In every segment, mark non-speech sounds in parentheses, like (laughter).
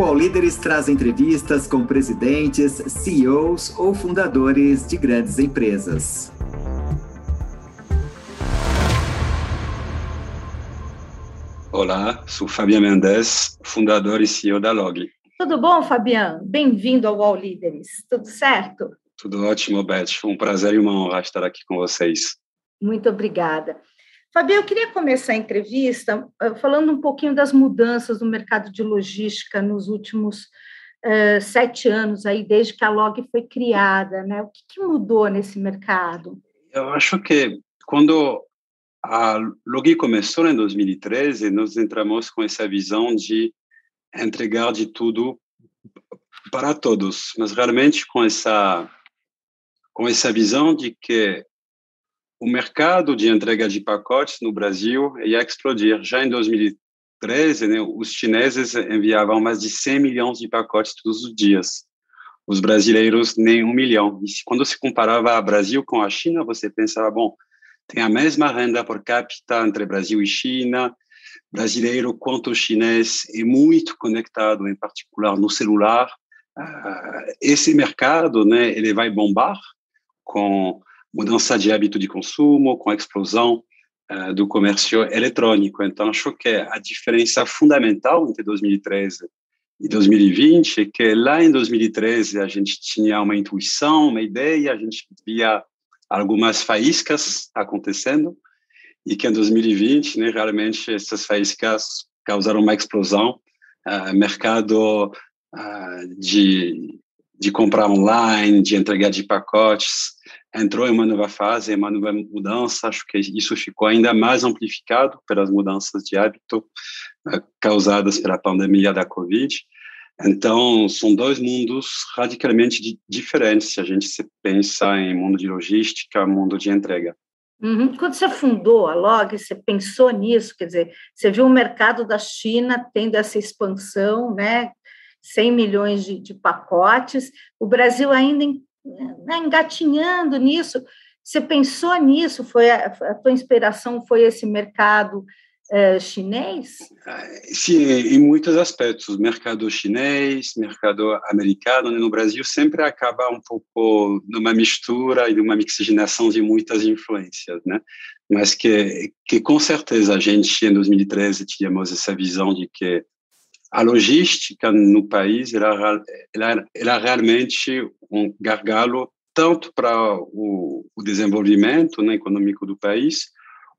O All Líderes traz entrevistas com presidentes, CEOs ou fundadores de grandes empresas. Olá, sou Fabian Mendes, fundador e CEO da Log. Tudo bom, Fabian? Bem-vindo ao All Líderes. Tudo certo? Tudo ótimo, Beth. Foi um prazer e uma honra estar aqui com vocês. Muito obrigada. Fabian, eu queria começar a entrevista eh, falando um pouquinho das mudanças no mercado de logística nos últimos uh, sete anos, aí, desde que a Log foi criada. Né? O que, que mudou nesse mercado? Eu acho que quando a Log começou em 2013, nós entramos com essa visão de entregar de tudo para todos, mas realmente com essa com essa visão de que o mercado de entrega de pacotes no Brasil ia explodir. Já em 2013, né, os chineses enviavam mais de 100 milhões de pacotes todos os dias. Os brasileiros, nem um milhão. E quando se comparava o Brasil com a China, você pensava, bom, tem a mesma renda por capita entre Brasil e China, brasileiro quanto chinês é muito conectado, em particular no celular. Uh, esse mercado, né, ele vai bombar com mudança de hábito de consumo, com a explosão uh, do comércio eletrônico. Então, acho que a diferença fundamental entre 2013 e 2020 é que lá em 2013 a gente tinha uma intuição, uma ideia, a gente via algumas faíscas acontecendo, e que em 2020, né, realmente, essas faíscas causaram uma explosão. Uh, mercado uh, de, de comprar online, de entregar de pacotes, entrou em uma nova fase, em uma nova mudança. Acho que isso ficou ainda mais amplificado pelas mudanças de hábito uh, causadas pela pandemia da Covid. Então, são dois mundos radicalmente diferentes se a gente se pensa em mundo de logística, mundo de entrega. Uhum. Quando você fundou a Log, você pensou nisso? Quer dizer, você viu o mercado da China tendo essa expansão, né? 100 milhões de, de pacotes, o Brasil ainda né, engatinhando nisso. Você pensou nisso? Foi a, a tua inspiração foi esse mercado uh, chinês? Sim, em muitos aspectos. Mercado chinês, mercado americano. Né? No Brasil sempre acaba um pouco numa mistura e numa mixigenação de muitas influências, né? Mas que, que com certeza a gente, em 2013, tínhamos essa visão de que a logística no país era, era, era realmente um gargalo tanto para o, o desenvolvimento né, econômico do país,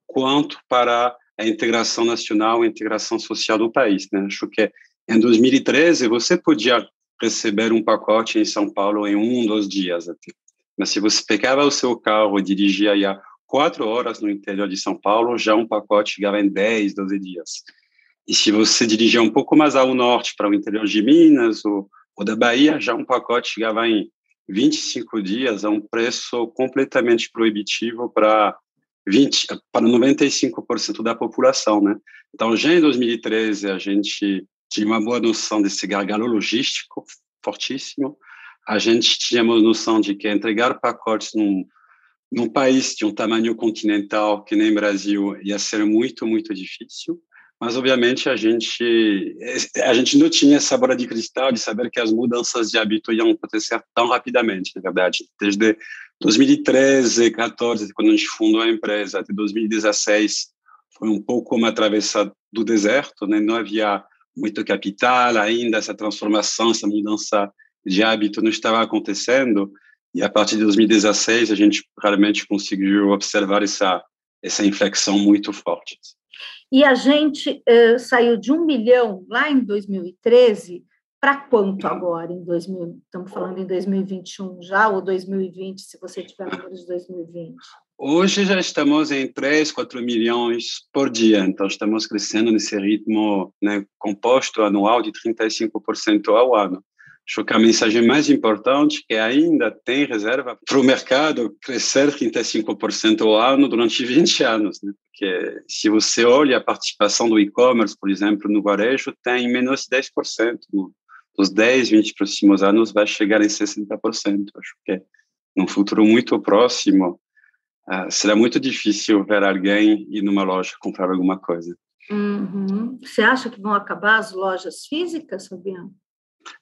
quanto para a integração nacional, a integração social do país. Né? Acho que em 2013 você podia receber um pacote em São Paulo em um, dois dias. Até. Mas se você pegava o seu carro e dirigia aí quatro horas no interior de São Paulo, já um pacote chegava em 10, 12 dias. E se você dirigia um pouco mais ao norte, para o interior de Minas ou, ou da Bahia, já um pacote chegava em 25 dias a um preço completamente proibitivo para 20 para 95% da população, né? Então, já em 2013 a gente tinha uma boa noção desse gargalo logístico fortíssimo. A gente tinha uma noção de que entregar pacotes num, num país de um tamanho continental que nem Brasil ia ser muito muito difícil mas obviamente a gente a gente não tinha essa bola de cristal de saber que as mudanças de hábito iam acontecer tão rapidamente, na verdade. Desde 2013, 14, quando a gente fundou a empresa, até 2016, foi um pouco uma travessa do deserto, né? Não havia muito capital ainda, essa transformação, essa mudança de hábito não estava acontecendo. E a partir de 2016 a gente realmente conseguiu observar essa essa inflexão muito forte. E a gente uh, saiu de um milhão lá em 2013 para quanto agora em 2000? Estamos falando em 2021 já ou 2020, se você tiver números de 2020? Hoje já estamos em 3, 4 milhões por dia, então estamos crescendo nesse ritmo né, composto anual de 35% ao ano. Acho que a mensagem mais importante é que ainda tem reserva para o mercado crescer 35% ao ano durante 20 anos. Né? Porque se você olha a participação do e-commerce, por exemplo, no varejo, tem menos de 10%. Nos 10, 20 próximos anos vai chegar em 60%. Acho que num futuro muito próximo, uh, será muito difícil ver alguém ir numa loja comprar alguma coisa. Uhum. Você acha que vão acabar as lojas físicas, Fabiano?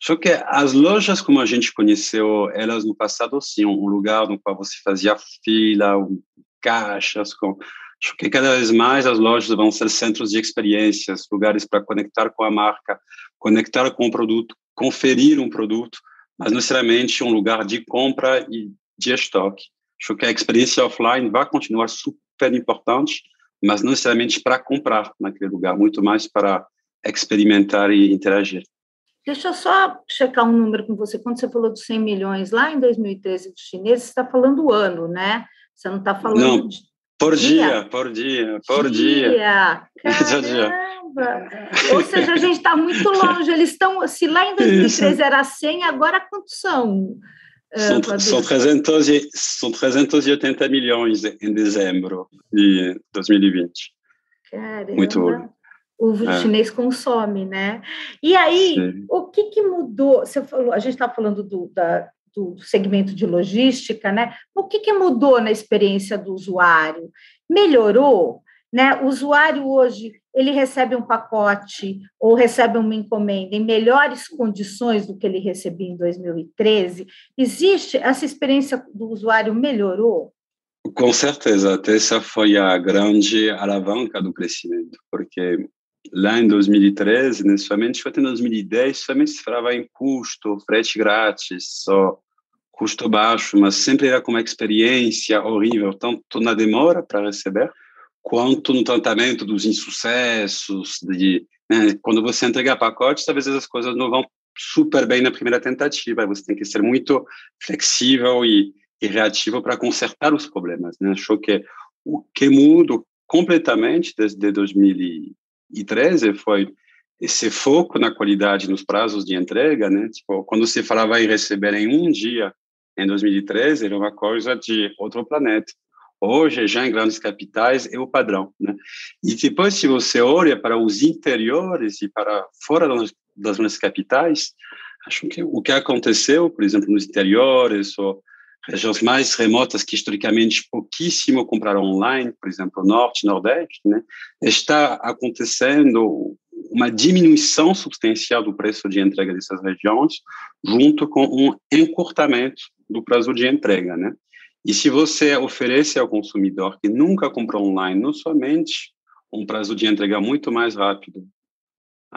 Só que as lojas, como a gente conheceu elas no passado, sim, um lugar no qual você fazia fila, um, caixas, com... acho que cada vez mais as lojas vão ser centros de experiências, lugares para conectar com a marca, conectar com o produto, conferir um produto, mas necessariamente um lugar de compra e de estoque. Acho que a experiência offline vai continuar super importante, mas não necessariamente para comprar naquele lugar, muito mais para experimentar e interagir. Deixa eu só checar um número com você. Quando você falou dos 100 milhões lá em 2013 dos chineses, você está falando o ano, né? Você não está falando não, de por dia, dia, por dia, por dia. dia. Caramba! (laughs) Ou seja, a gente está muito longe. Eles estão, se lá em 2013 Isso. era 100, agora quantos são? São, uh, são, 300, são 380 milhões em dezembro de 2020. Caramba. Muito o é. chinês consome, né? E aí, Sim. o que, que mudou? Você falou, a gente está falando do, da, do segmento de logística, né? O que, que mudou na experiência do usuário? Melhorou? Né? O usuário hoje ele recebe um pacote ou recebe uma encomenda em melhores condições do que ele recebia em 2013? Existe essa experiência do usuário melhorou? Com certeza, essa foi a grande alavanca do crescimento, porque lá em 2013, né, somente em 2010, somente se falava em custo, frete grátis, só custo baixo, mas sempre era com uma experiência horrível, tanto na demora para receber, quanto no tratamento dos insucessos, de, né, quando você entrega pacotes, às vezes as coisas não vão super bem na primeira tentativa, você tem que ser muito flexível e, e reativo para consertar os problemas. Né? Acho que o que mudou completamente desde 2000 e 13 foi esse foco na qualidade nos prazos de entrega, né? Tipo, quando se falava em receber em um dia, em 2013, era uma coisa de outro planeta. Hoje, já em grandes capitais, é o padrão, né? E depois, se você olha para os interiores e para fora das grandes capitais, acho que o que aconteceu, por exemplo, nos interiores ou regiões mais remotas que historicamente pouquíssimo compraram online, por exemplo, Norte, Nordeste, né, está acontecendo uma diminuição substancial do preço de entrega dessas regiões, junto com um encurtamento do prazo de entrega, né? E se você oferece ao consumidor que nunca comprou online, não somente um prazo de entrega muito mais rápido,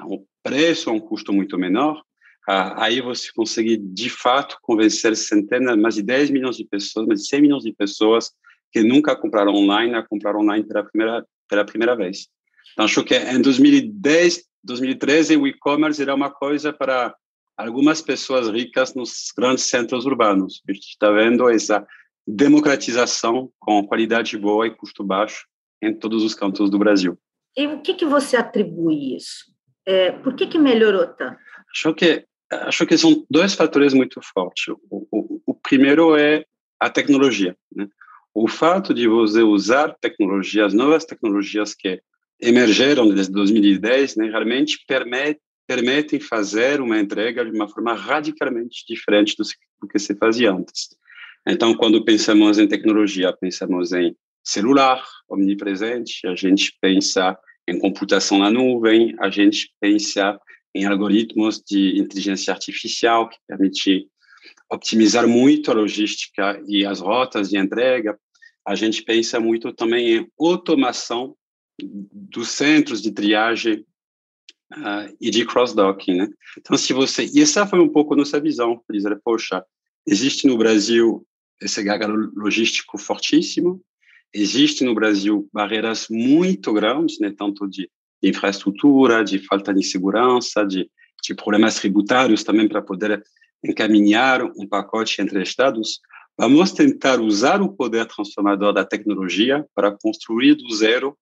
um preço um custo muito menor, ah, aí você consegue, de fato, convencer centenas, mais de 10 milhões de pessoas, mais de 100 milhões de pessoas que nunca compraram online a comprar online pela primeira, pela primeira vez. Então, acho que em 2010, 2013, o e-commerce era uma coisa para algumas pessoas ricas nos grandes centros urbanos. A gente está vendo essa democratização com qualidade boa e custo baixo em todos os cantos do Brasil. E o que, que você atribui isso? É, por que, que melhorou tanto? Acho que acho que são dois fatores muito fortes. O, o, o primeiro é a tecnologia. Né? O fato de você usar tecnologias, novas tecnologias que emergeram desde 2010, né, realmente permite, permitem fazer uma entrega de uma forma radicalmente diferente do, que se fazia antes. Então, quando pensamos em tecnologia, pensamos em celular omnipresente, a gente pensa em computação na nuvem, a gente pensa em algoritmos de inteligência artificial que permite optimizar muito a logística e as rotas de entrega. A gente pensa muito também em automação dos centros de triagem uh, e de cross-docking, né? Então, se você... E essa foi um pouco nossa visão, dizer, poxa, existe no Brasil esse gargalo logístico fortíssimo, existe no Brasil barreiras muito grandes, né, tanto de de infraestrutura, de falta de segurança, de, de problemas tributários também para poder encaminhar um pacote entre estados, vamos tentar usar o poder transformador da tecnologia para construir do zero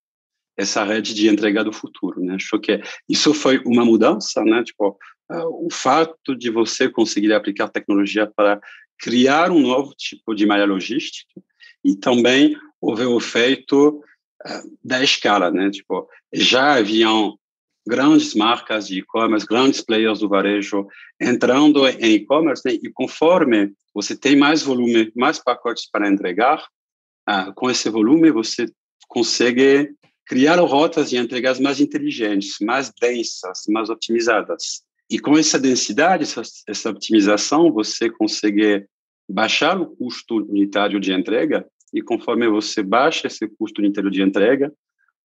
essa rede de entrega do futuro, né? Acho que isso foi uma mudança, né? Tipo, uh, o fato de você conseguir aplicar tecnologia para criar um novo tipo de malha logística e também houve o feito da escala, né? Tipo, já haviam grandes marcas de e-commerce, grandes players do varejo entrando em e-commerce, né? e conforme você tem mais volume, mais pacotes para entregar, ah, com esse volume você consegue criar rotas de entregas mais inteligentes, mais densas, mais otimizadas. E com essa densidade, essa, essa você consegue baixar o custo unitário de entrega e conforme você baixa esse custo unitário de entrega,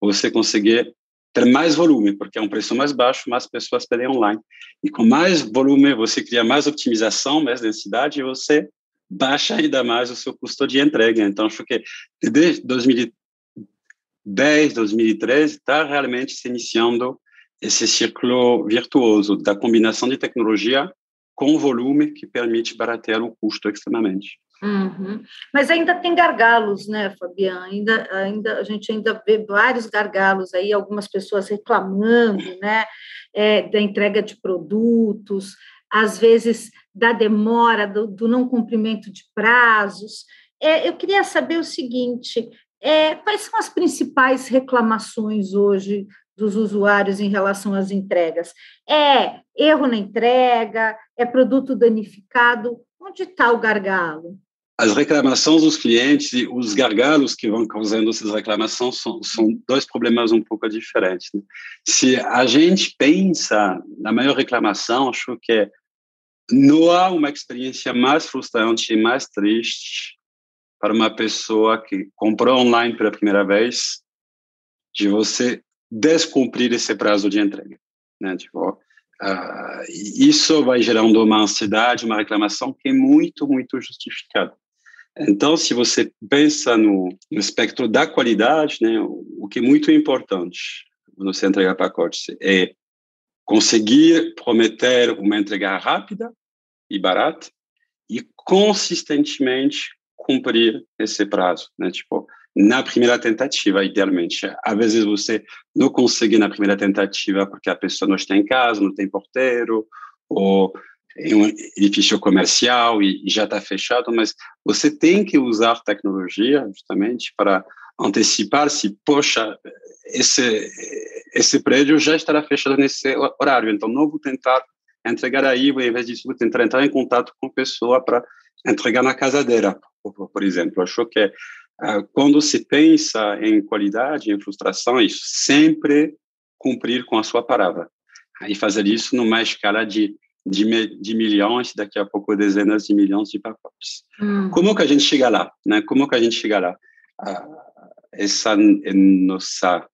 você consegue ter mais volume, porque é um preço mais baixo, mais pessoas pedem online. E com mais volume, você cria mais optimização, mais densidade, e você baixa ainda mais o seu custo de entrega. Então, acho que desde 2010, 2013, está realmente se iniciando esse círculo virtuoso da combinação de tecnologia com volume que permite baratear o custo extremamente. Uhum. Mas ainda tem gargalos, né, Fabiana? Ainda, ainda, a gente ainda vê vários gargalos aí, algumas pessoas reclamando, né, é, da entrega de produtos, às vezes da demora, do, do não cumprimento de prazos. É, eu queria saber o seguinte: é, quais são as principais reclamações hoje dos usuários em relação às entregas? É erro na entrega? É produto danificado? Onde está o gargalo? As reclamações dos clientes e os gargalos que vão causando essas reclamações são, são dois problemas um pouco diferentes. Né? Se a gente pensa na maior reclamação, acho que não há uma experiência mais frustrante e mais triste para uma pessoa que comprou online pela primeira vez de você descumprir esse prazo de entrega. Né? Tipo, uh, isso vai gerando uma ansiedade, uma reclamação que é muito, muito justificada. Então, se você pensa no, no espectro da qualidade, né, o, o que é muito importante quando você entregar pacotes é conseguir prometer uma entrega rápida e barata e consistentemente cumprir esse prazo, né? Tipo, na primeira tentativa, idealmente. Às vezes você não consegue na primeira tentativa porque a pessoa não está em casa, não tem porteiro, ou um edifício comercial e, já está fechado, mas você tem que usar tecnologia justamente para antecipar se, poxa, esse, esse prédio já estará fechado nesse horário, então não vou tentar entregar aí, ao invés disso, vou tentar entrar em contato com a pessoa para entregar na casa dela, por, por exemplo. Acho que ah, quando se pensa em qualidade, em frustração, é sempre cumprir com a sua palavra. E fazer isso numa escala de, de, de milhões, daqui a pouco dezenas de milhões de pacotes. Hum. Como que a gente chega lá? Né? Como que a gente chega lá? Ah, essa nossa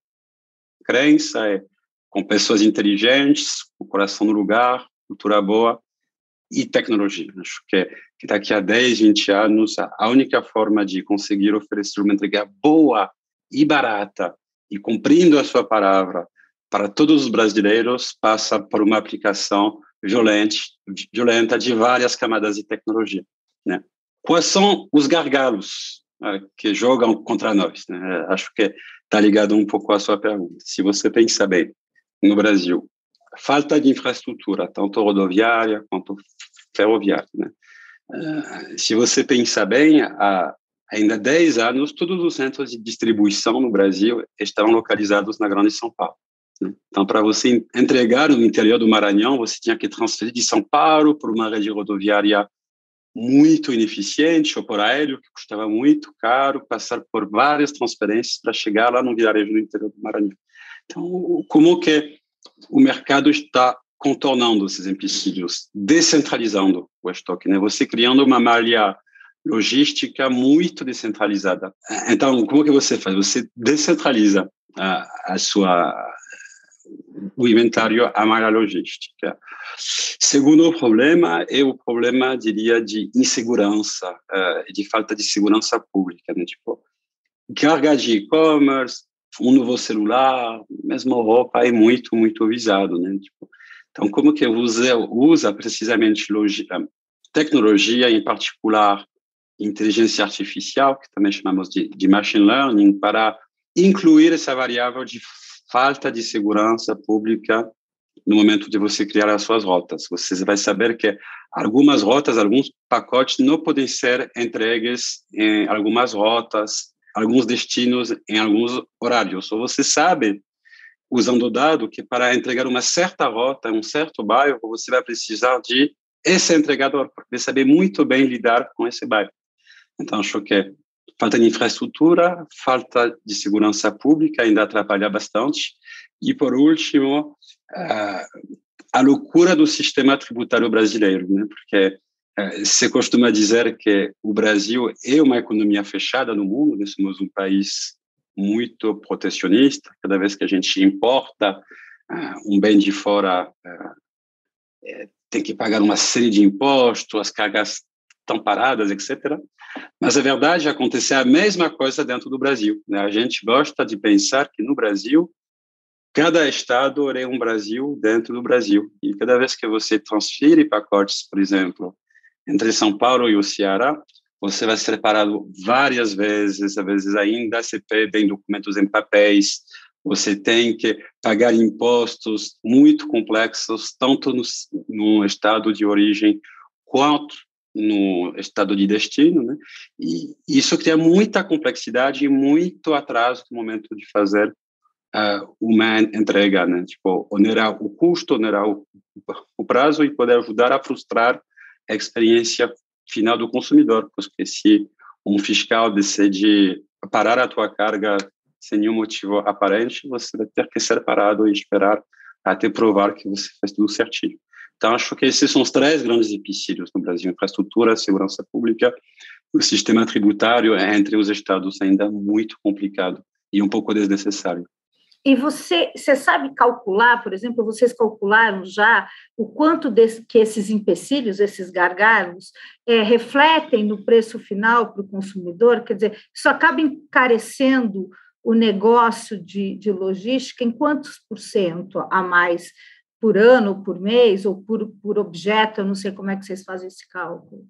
crença é com pessoas inteligentes, o coração no lugar, cultura boa, e tecnologia. Acho que, que daqui a 10, 20 anos, a única forma de conseguir oferecer uma entrega boa e barata e cumprindo a sua palavra para todos os brasileiros passa por uma aplicação violenta, violenta de várias camadas de tecnologia. Né? Quais são os gargalos né, que jogam contra nós? Né? Acho que está ligado um pouco à sua pergunta. Se você pensa bem, no Brasil, falta de infraestrutura, tanto rodoviária quanto ferroviária. Né? Uh, se você pensar bem, há ainda 10 anos, todos os centros de distribuição no Brasil estavam localizados na Grande São Paulo. Então, para você entregar no interior do Maranhão, você tinha que transferir de São Paulo por uma rede rodoviária muito ineficiente, ou por aéreo, que custava muito caro, passar por várias transferências para chegar lá no vilarejo do interior do Maranhão. Então, como que o mercado está contornando esses empecilhos, descentralizando o estoque, né? Você criando uma malha logística muito descentralizada. Então, como que você faz? Você descentraliza a, a sua o inventário, a malha logística. Segundo problema é o problema, diria, de insegurança, uh, de falta de segurança pública, né? Tipo, carga de e-commerce, um novo celular, mesmo roupa é muito, muito visado, né? Tipo, então, como que você usa precisamente tecnologia, em particular inteligência artificial, que também chamamos de, de machine learning, para incluir essa variável de falta de segurança pública no momento de você criar as suas rotas. Você vai saber que algumas rotas, alguns pacotes não podem ser entregues em algumas rotas, alguns destinos em alguns horários. Ou você sabe, usando o dado, que para entregar uma certa rota, um certo bairro, você vai precisar de esse entregador, porque saber muito bem lidar com esse bairro. Então, acho que falta de infraestrutura, falta de segurança pública ainda atrapalha bastante. E, por último, uh, a loucura do sistema tributário brasileiro, né? Porque é, se costuma dizer que o Brasil é uma economia fechada no mundo, nós somos um país muito protecionista, cada vez que a gente importa uh, um bem de fora, tem que pagar uma série de impostos, as cargas estão paradas, etc. Mas a verdade é acontecer a mesma coisa dentro do Brasil. Né? A gente gosta de pensar que no Brasil cada estado é um Brasil dentro do Brasil. E cada vez que você transfere pacotes, por exemplo, entre São Paulo e o Ceará, você vai ser parado várias vezes, às vezes ainda você pede documentos em papéis, você tem que pagar impostos muito complexos, tanto no, no estado de origem quanto no estado de destino, né? E isso cria muita complexidade e muito atraso no momento de fazer uh, uma entrega, né? Tipo, onerar o custo, onerar o, o prazo e poder ajudar a frustrar a experiência final do consumidor, porque se um fiscal decide parar a tua carga sem nenhum motivo aparente, você vai ter que ser parado e esperar até provar que você fez tudo certinho. Então, acho que esses são os três grandes empecilhos no Brasil: infraestrutura, segurança pública, o sistema tributário entre os estados ainda muito complicado e um pouco desnecessário. E você, você sabe calcular, por exemplo, vocês calcularam já o quanto desse, que esses empecilhos, esses gargalos, é, refletem no preço final para o consumidor? Quer dizer, isso acaba encarecendo o negócio de, de logística em quantos por cento a mais por ano, por mês ou por, por objeto? Eu não sei como é que vocês fazem esse cálculo.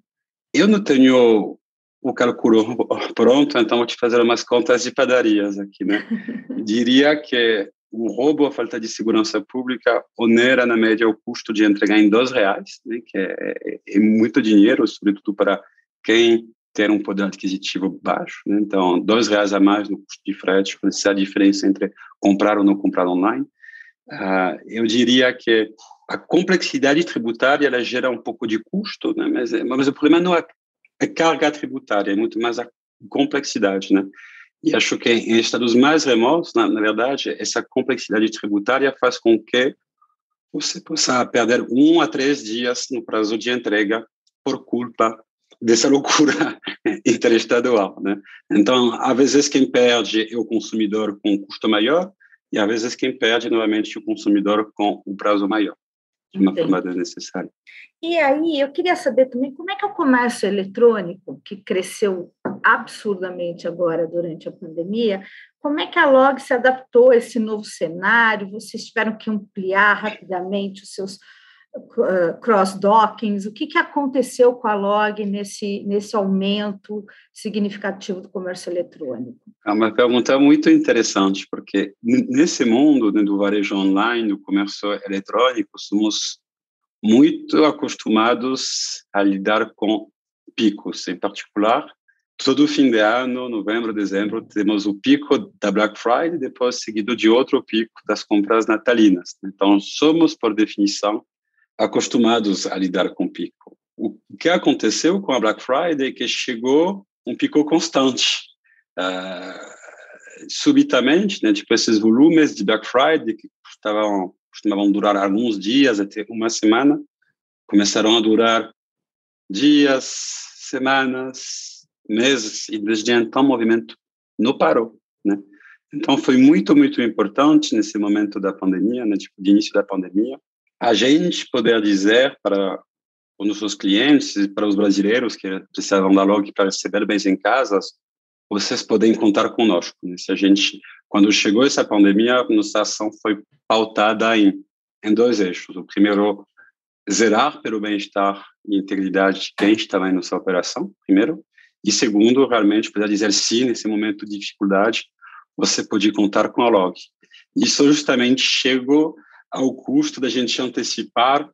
Eu não tenho o cálculo (laughs) pronto, então vou te fazer umas contas de padarias aqui, né? (laughs) Diria que um roubo a falta de segurança pública onera na média o custo de entregar em dois reais, né? que é, é, é muito dinheiro, sobretudo para quem tem um poder adquisitivo baixo. Né? Então, dois reais a mais no custo de frete, essa é a diferença entre comprar ou não comprar online. Uh, eu diria que a complexidade tributária ela gera um pouco de custo, né? mas, mas o problema não é a carga tributária, é muito mais a complexidade, né? E acho que em estados mais remotos, na, na verdade, essa complexidade tributária faz com que você possa perder um a três dias no prazo de entrega por culpa dessa loucura (laughs) interestadual, né? Então, às vezes quem perde é o consumidor com um custo maior e às vezes quem perde novamente o consumidor com um prazo maior de uma Entendi. forma desnecessária. E aí, eu queria saber também como é que é o comércio eletrônico, que cresceu absurdamente agora durante a pandemia, como é que a Log se adaptou a esse novo cenário? Vocês tiveram que ampliar rapidamente os seus cross-dockings? O que, que aconteceu com a Log nesse, nesse aumento significativo do comércio eletrônico? É uma pergunta muito interessante, porque nesse mundo né, do varejo online, do comércio eletrônico, somos muito acostumados a lidar com picos, em particular, todo fim de ano, novembro, dezembro, temos o pico da Black Friday, depois seguido de outro pico das compras natalinas. Então, somos, por definição, acostumados a lidar com pico. O que aconteceu com a Black Friday é que chegou um pico constante. Uh, subitamente, né, tipo esses volumes de Black Friday que estavam costumavam durar alguns dias, até uma semana, começaram a durar dias, semanas, meses, e desde então o movimento não parou, né? Então foi muito, muito importante nesse momento da pandemia, né, tipo, de início da pandemia, a gente poder dizer para os nossos clientes, para os brasileiros que precisavam da log para receber bens em casa, vocês podem contar conosco. Né? Se a gente, quando chegou essa pandemia, nossa ação foi pautada em, em dois eixos. O primeiro, zerar pelo bem-estar e integridade de quem estava em nossa operação, primeiro. E segundo, realmente poder dizer sim nesse momento de dificuldade, você pode contar com a log. Isso justamente chegou ao custo da gente antecipar,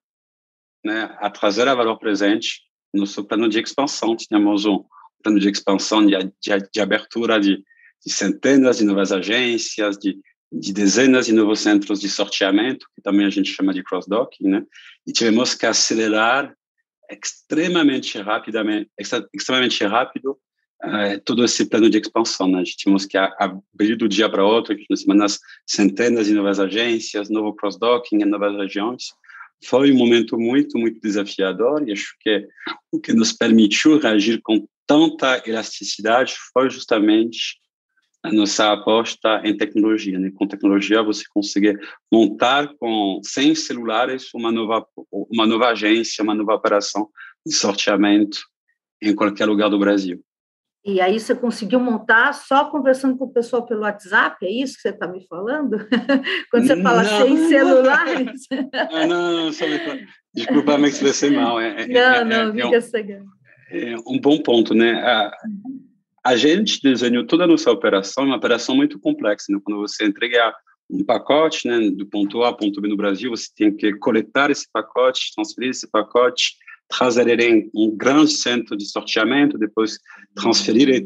né, a trazer a valor presente no seu plano de expansão. Tínhamos um plano de expansão, de, de, de abertura de, de, centenas de novas agências, de, de, dezenas de novos centros de sorteamento, que também a gente chama de cross-docking, né? E tivemos que acelerar extremamente rapidamente, extremamente rápido uh, todo esse plano de expansão. Né? A gente tivemos que abrir do dia para outro, nas semanas, centenas de novas agências, novo cross-docking em novas regiões, foi um momento muito, muito desafiador e acho que o que nos permitiu reagir com tanta elasticidade foi justamente a nossa aposta em tecnologia. Né? Com tecnologia você consegue montar com sem celulares uma nova uma nova agência, uma nova operação de sorteamento em qualquer lugar do Brasil. E aí você conseguiu montar só conversando com o pessoal pelo WhatsApp, é isso que você está me falando? (laughs) Quando você fala não, sem celulares? não, (laughs) não, não, só me... desculpa me expressei mal. É, é, não, é, não, é, é, um, é um bom ponto, né? A, a gente desenhou toda a nossa operação, uma operação muito complexa, né? Quando você entrega um pacote, né, do ponto A ao ponto B no Brasil, você tem que coletar esse pacote, transferir esse pacote, trazer ele em um grande centro de sorteamento, depois transferir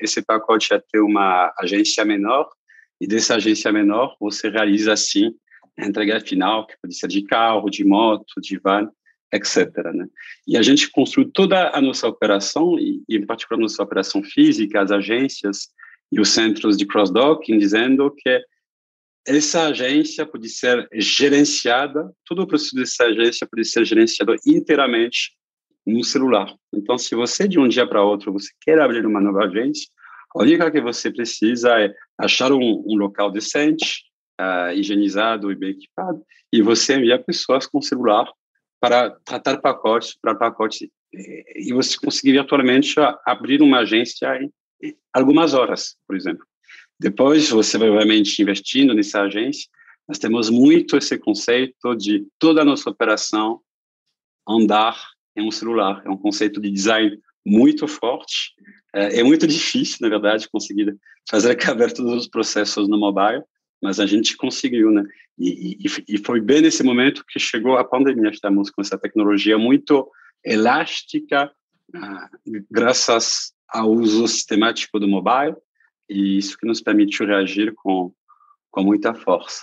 esse pacote até uma agência menor, e dessa agência menor você realiza, assim, a entrega final, que pode ser de carro, de moto, de van, etc. Né? E a gente construiu toda a nossa operação, e, em particular nossa operação física, as agências e os centros de cross-docking, dizendo que essa agência pode ser gerenciada, todo o processo dessa agência pode ser gerenciado inteiramente no celular. Então, se você de um dia para outro você quer abrir uma nova agência, a única que você precisa é achar um, um local decente, uh, higienizado e bem equipado, e você enviar pessoas com celular para tratar pacotes, para pacotes, e você conseguir virtualmente abrir uma agência em algumas horas, por exemplo. Depois, você vai obviamente investindo nessa agência. Nós temos muito esse conceito de toda a nossa operação andar em um celular. É um conceito de design muito forte. É, é muito difícil, na verdade, conseguir fazer caber todos os processos no mobile, mas a gente conseguiu, né? E, e, e foi bem nesse momento que chegou a pandemia. Estamos com essa tecnologia muito elástica, ah, graças ao uso sistemático do mobile e isso que nos permitiu reagir com, com muita força.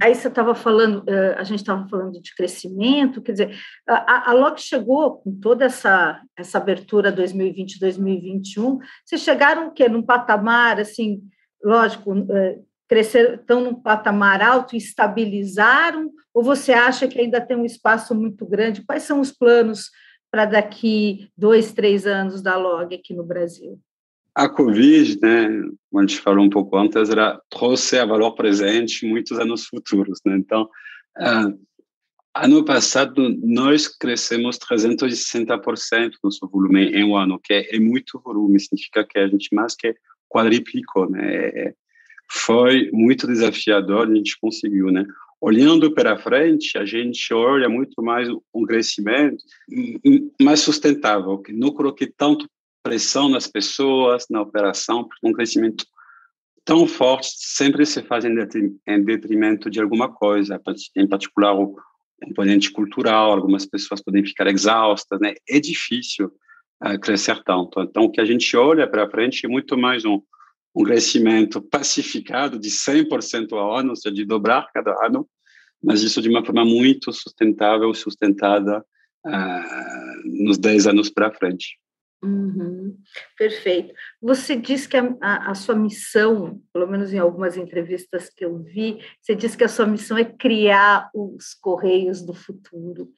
Aí você estava falando, eh, a gente estava falando de crescimento, quer dizer, a, a chegou com toda essa, essa abertura 2020-2021, vocês chegaram o quê? Num patamar, assim, lógico, eh, crescer, estão num patamar alto e estabilizaram, ou você acha que ainda tem um espaço muito grande? Quais são os planos para daqui dois, três anos da LOG aqui no Brasil? A Covid, né, como a gente falou um pouco antes, ela trouxe a valor presente muitos anos futuros. Né? Então, uh, ano passado, nós crescemos 360% nosso volume em um ano, que é, é, muito volume, significa que a gente mais que quadriplicou. Né? Foi muito desafiador, a gente conseguiu. Né? Olhando para frente, a gente olha muito mais um crescimento mais sustentável, que não coloquei tanto pressão nas pessoas, na operação, porque um crescimento tão forte sempre se faz em detrimento de alguma coisa, em particular o componente cultural, algumas pessoas podem ficar exaustas, né? É difícil uh, crescer tanto. Então, o que a gente olha para frente é muito mais um, um crescimento pacificado de 100% ao ano, ou seja, de dobrar cada ano, mas isso de uma forma muito sustentável, sustentada uh, nos 10 anos para frente. Uhum, perfeito. Você disse que a, a, a, sua missão, pelo menos em algumas entrevistas que eu vi, você disse que a sua missão é criar os Correios do Futuro.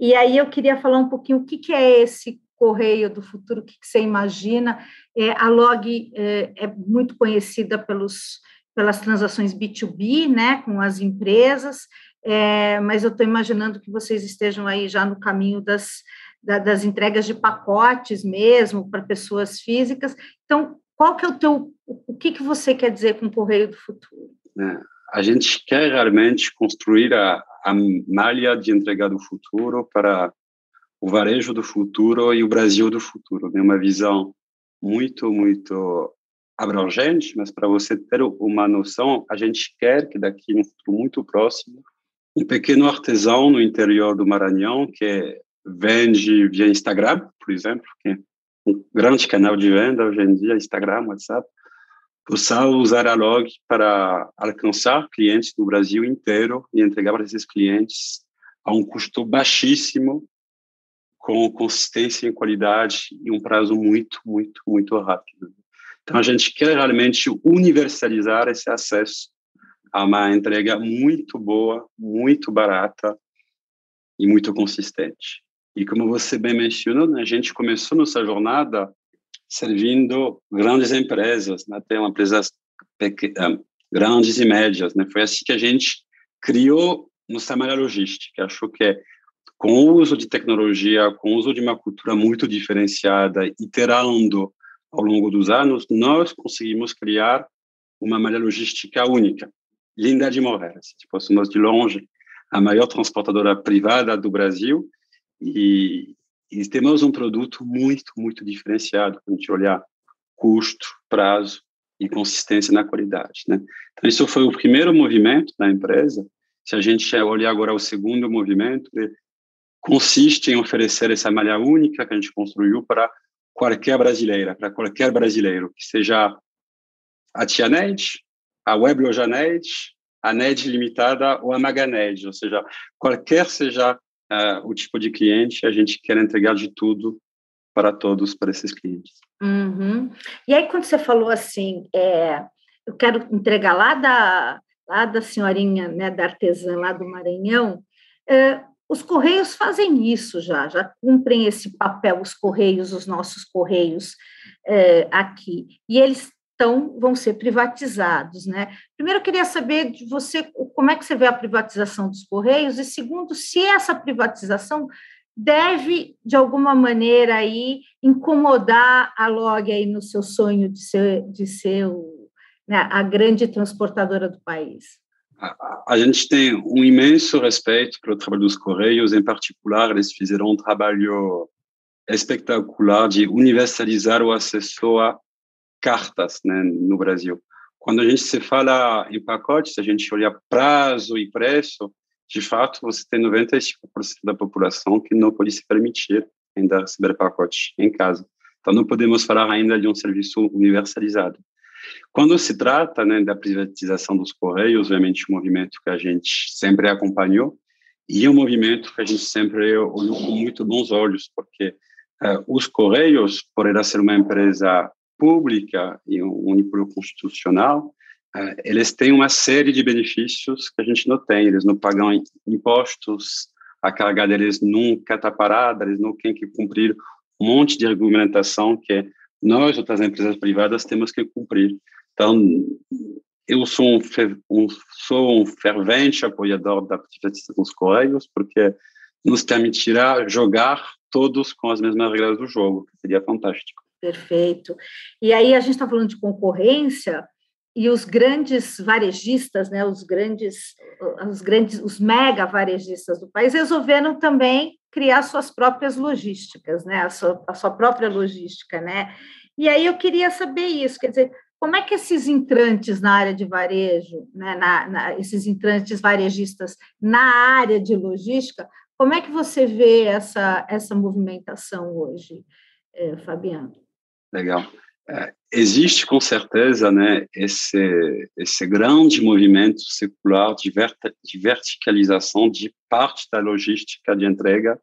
E aí eu queria falar um pouquinho o que, que é esse Correio do Futuro, o que, que você imagina. É, a Log é, é muito conhecida pelos, pelas transações B2B, né, com as empresas, é, mas eu estou imaginando que vocês estejam aí já no caminho das da, das entregas de pacotes mesmo para pessoas físicas. Então, qual que é o teu, o que, que você quer dizer com o Correio do Futuro? É, a gente quer realmente construir a, a malha de entrega do futuro para o varejo do futuro e o Brasil do futuro. É uma visão muito, muito abrangente, mas para você ter uma noção, a gente quer que daqui no futuro muito próximo, um pequeno artesão no interior do Maranhão, que vende via Instagram, por exemplo, que é um grande canal de venda hoje em dia, Instagram, WhatsApp, possa usar a log para alcançar clientes do Brasil inteiro e entregar para esses clientes a um custo baixíssimo, com consistência e qualidade e um prazo muito, muito, muito rápido. Então, a gente quer realmente universalizar esse acesso a uma entrega muito boa, muito barata, e muito consistente. E como você bem mencionou, né, a gente começou nossa jornada servindo grandes empresas, né, até empresas ah, grandes e médias. Né? Foi assim que a gente criou nossa malha logística. Acho que com o uso de tecnologia, com o uso de uma cultura muito diferenciada, iterando ao longo dos anos, nós conseguimos criar uma malha logística única, linda de morrer. Tipo, somos de longe a maior transportadora privada do Brasil e, e temos um produto muito, muito diferenciado, quando a gente olhar custo, prazo e consistência na qualidade. Né? Então, isso foi o primeiro movimento da empresa. Se a gente olhar agora o segundo movimento, consiste em oferecer essa malha única que a gente construiu para qualquer brasileira, para qualquer brasileiro, que seja a Tia Ned, a Web Loja Ned, a NED limitada ou a Maganed, ou seja, qualquer seja o tipo de cliente, a gente quer entregar de tudo para todos, para esses clientes. Uhum. E aí, quando você falou assim, é, eu quero entregar lá da, lá da senhorinha, né, da artesã lá do Maranhão, é, os Correios fazem isso já, já cumprem esse papel, os Correios, os nossos Correios é, aqui. E eles então vão ser privatizados, né? Primeiro, eu queria saber de você como é que você vê a privatização dos Correios, e segundo, se essa privatização deve, de alguma maneira, aí, incomodar a Log aí no seu sonho de ser, de ser o, né, a grande transportadora do país. A, a gente tem um imenso respeito pelo trabalho dos Correios, em particular, eles fizeram um trabalho espetacular de universalizar o acesso a cartas né, no Brasil. Quando a gente se fala em pacotes, a gente olha prazo e preço, de fato, você tem 95% da população que não pode se permitir ainda receber pacote em casa. Então, não podemos falar ainda de um serviço universalizado. Quando se trata né, da privatização dos Correios, obviamente, um movimento que a gente sempre acompanhou e um movimento que a gente sempre olhou com muito bons olhos, porque uh, os Correios, por ela ser uma empresa pública e um unipolo constitucional, uh, eles têm uma série de benefícios que a gente não tem. Eles não pagam impostos, a carga deles nunca está parada, eles não têm que cumprir um monte de regulamentação que nós, outras empresas privadas, temos que cumprir. Então, eu sou um, um, sou um fervente apoiador da privatização dos Correios, porque nos permitirá jogar todos com as mesmas regras do jogo, que seria fantástico. Perfeito. E aí a gente está falando de concorrência e os grandes varejistas, né, os grandes, os grandes, os mega varejistas do país resolveram também criar suas próprias logísticas, né, a sua, a sua própria logística, né. E aí eu queria saber isso, quer dizer, como é que esses entrantes na área de varejo, né, na, na, esses entrantes varejistas na área de logística, como é que você vê essa, essa movimentação hoje, eh, Fabiano? Legal. É, existe com certeza né, esse, esse grande movimento circular de, de verticalização de parte da logística de entrega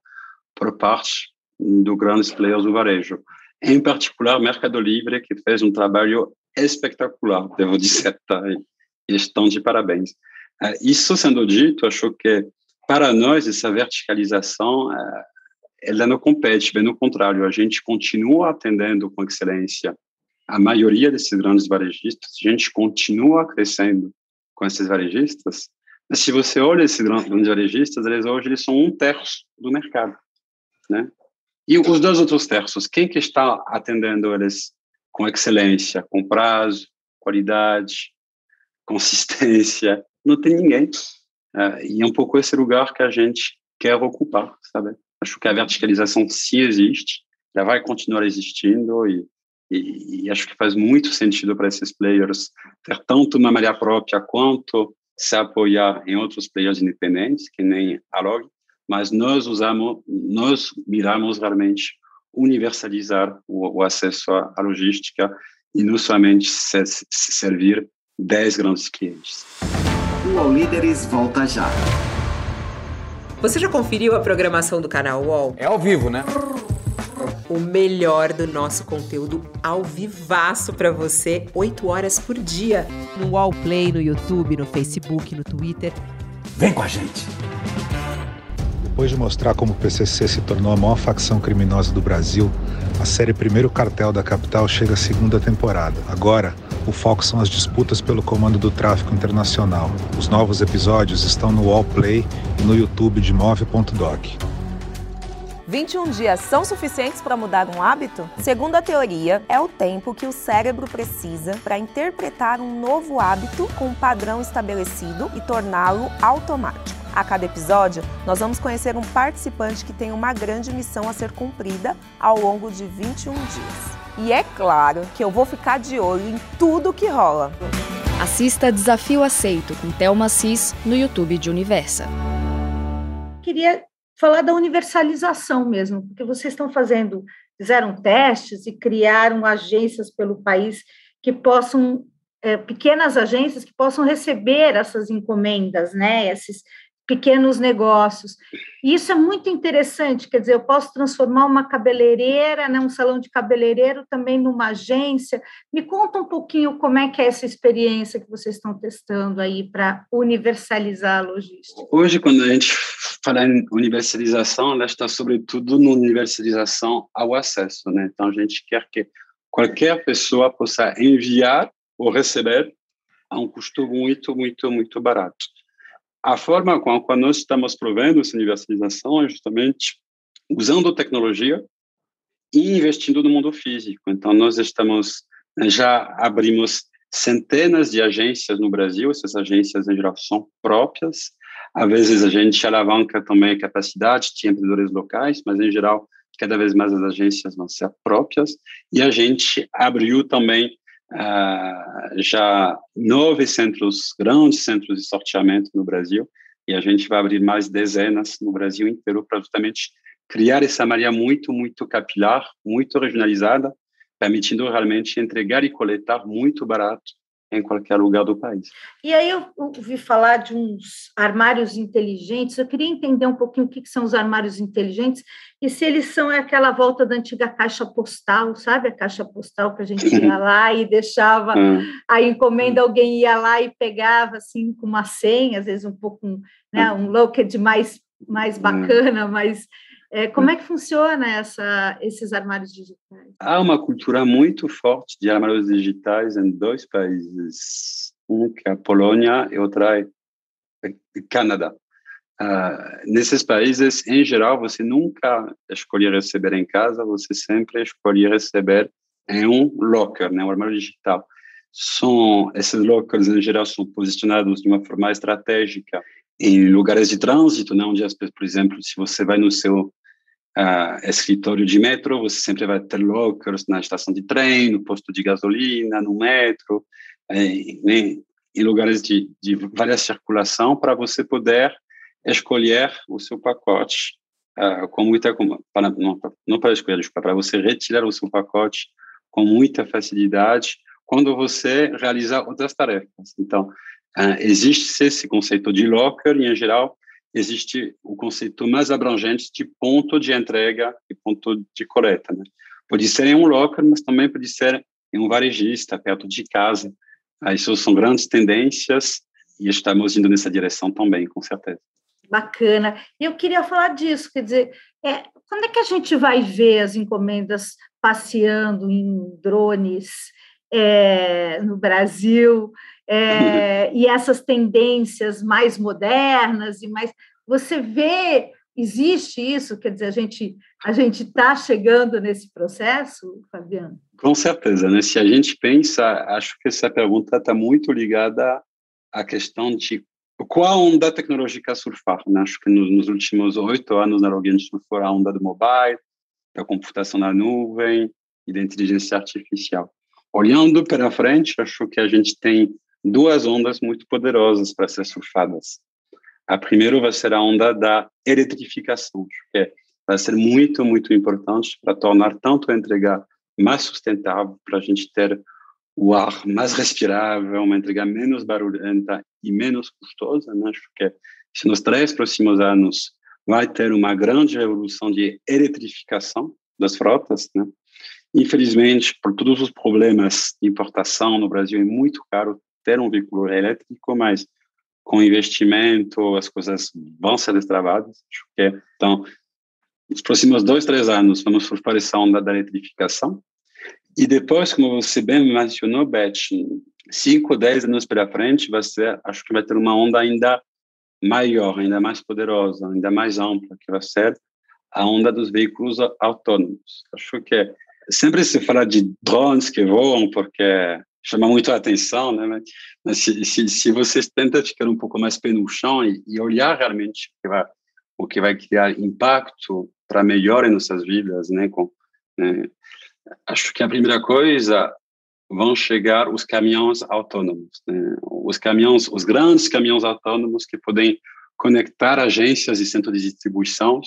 por parte dos grandes players do varejo. Em particular, Mercado Livre, que fez um trabalho espetacular, devo dizer, tá? estão de parabéns. É, isso sendo dito, acho que para nós essa verticalização é, ela não compete, bem no contrário, a gente continua atendendo com excelência a maioria desses grandes varejistas, a gente continua crescendo com esses varejistas, mas se você olha esses grandes varejistas, eles hoje eles são um terço do mercado, né? E os dois outros terços, quem que está atendendo eles com excelência, com prazo, qualidade, (laughs) consistência? Não tem ninguém. É, e é um pouco esse lugar que a gente quer ocupar, sabe? Acho que a verticalização se existe, ela vai continuar existindo e, e, e acho que faz muito sentido para esses players ter tanto uma malha própria quanto se apoiar em outros players independentes, que nem a Log, mas nós usamos, nós miramos realmente universalizar o, o acesso à, à, logística e não somente se, se servir 10 grandes clientes. O All Líderes volta já. Você já conferiu a programação do canal UOL? É ao vivo, né? O melhor do nosso conteúdo ao vivaço para você, 8 horas por dia. No UOL Play, no YouTube, no Facebook, no Twitter. Vem com a gente! Depois de mostrar como o PCC se tornou a maior facção criminosa do Brasil, a série Primeiro Cartel da Capital chega à segunda temporada. Agora, o foco são as disputas pelo comando do tráfico internacional. Os novos episódios estão no Wallplay e no YouTube de Move.doc. 21 dias são suficientes para mudar um hábito? Segundo a teoria, é o tempo que o cérebro precisa para interpretar um novo hábito com um padrão estabelecido e torná-lo automático. A cada episódio, nós vamos conhecer um participante que tem uma grande missão a ser cumprida ao longo de 21 dias. E é claro que eu vou ficar de olho em tudo que rola. Assista Desafio Aceito com Thelma Cis no YouTube de Universa. Queria falar da universalização mesmo, porque vocês estão fazendo, fizeram testes e criaram agências pelo país que possam é, pequenas agências que possam receber essas encomendas, né? Esses, pequenos negócios. E isso é muito interessante, quer dizer, eu posso transformar uma cabeleireira, né, um salão de cabeleireiro também numa agência. Me conta um pouquinho como é que é essa experiência que vocês estão testando aí para universalizar a logística. Hoje, quando a gente fala em universalização, ela está sobretudo na universalização ao acesso, né? Então a gente quer que qualquer pessoa possa enviar ou receber a um custo muito, muito, muito barato a forma com a qual nós estamos provendo essa universalização é justamente usando tecnologia e investindo no mundo físico. Então, nós estamos, já abrimos centenas de agências no Brasil, essas agências, em geral, são próprias. Às vezes, a gente alavanca também a capacidade de empreendedores locais, mas, em geral, cada vez mais as agências vão ser próprias. E a gente abriu também uh, já nove centros, grandes centros de sorteamento no Brasil, e a gente vai abrir mais dezenas no Brasil inteiro para justamente criar essa malha muito, muito capilar, muito regionalizada, permitindo realmente entregar e coletar muito barato em qualquer lugar do país. E aí eu ouvi falar de uns armários inteligentes, eu queria entender um pouquinho o que são os armários inteligentes e se eles são aquela volta da antiga caixa postal, sabe? A caixa postal que a gente ia lá e deixava hum. a encomenda, alguém ia lá e pegava assim com uma senha, às vezes um pouco, né, um locket mais, mais hum. bacana, mais como é que funciona essa, esses armários digitais? Há uma cultura muito forte de armários digitais em dois países, um que é a Polônia e outro é o Canadá. Uh, nesses países, em geral, você nunca escolhe receber em casa, você sempre escolhe receber em um locker, né, um armário digital. São, esses lockers, em geral, são posicionados de uma forma estratégica em lugares de trânsito, né, onde, por exemplo, se você vai no seu uh, escritório de metro, você sempre vai ter lockers na estação de trem, no posto de gasolina, no metro, em, né, em lugares de, de várias circulação, para você poder escolher o seu pacote uh, com muita para não, não para escolher para você retirar o seu pacote com muita facilidade quando você realizar outras tarefas. Então uh, existe esse conceito de locker e em geral existe o conceito mais abrangente de ponto de entrega e ponto de coleta. Né? Pode ser em um locker, mas também pode ser em um varejista, perto de casa. Isso são grandes tendências e estamos indo nessa direção também, com certeza. Bacana. Eu queria falar disso, quer dizer, é, quando é que a gente vai ver as encomendas passeando em drones é, no Brasil? É, (laughs) e essas tendências mais modernas e mais você vê existe isso? Quer dizer a gente a gente está chegando nesse processo Fabiano? Com certeza né? Se a gente pensa acho que essa pergunta está muito ligada à questão de qual onda tecnológica surfar né? acho que nos, nos últimos oito anos na Login surfou a onda do mobile da computação na nuvem e da inteligência artificial. Olhando para frente acho que a gente tem duas ondas muito poderosas para ser surfadas. A primeira vai ser a onda da eletrificação, que vai ser muito, muito importante para tornar tanto a entrega mais sustentável, para a gente ter o ar mais respirável, uma entrega menos barulhenta e menos custosa. Né? Acho que se nos três próximos anos vai ter uma grande revolução de eletrificação das frotas, né? Infelizmente, por todos os problemas de importação no Brasil, é muito caro ter um veículo elétrico, mas com investimento as coisas vão ser destravadas. Então, nos próximos dois, três anos, vamos for essa onda da eletrificação. E depois, como você bem mencionou, Beth, cinco, dez anos para frente, vai ser, acho que vai ter uma onda ainda maior, ainda mais poderosa, ainda mais ampla, que vai ser a onda dos veículos autônomos. Acho que sempre se fala de drones que voam, porque chama muito a atenção, né? Mas se, se, se você tenta ficar um pouco mais pé no chão e, e olhar realmente o que vai, o que vai criar impacto para melhor em nossas vidas, né? Com, né? Acho que a primeira coisa vão chegar os caminhões autônomos, né? os caminhões, os grandes caminhões autônomos que podem conectar agências e centros de distribuição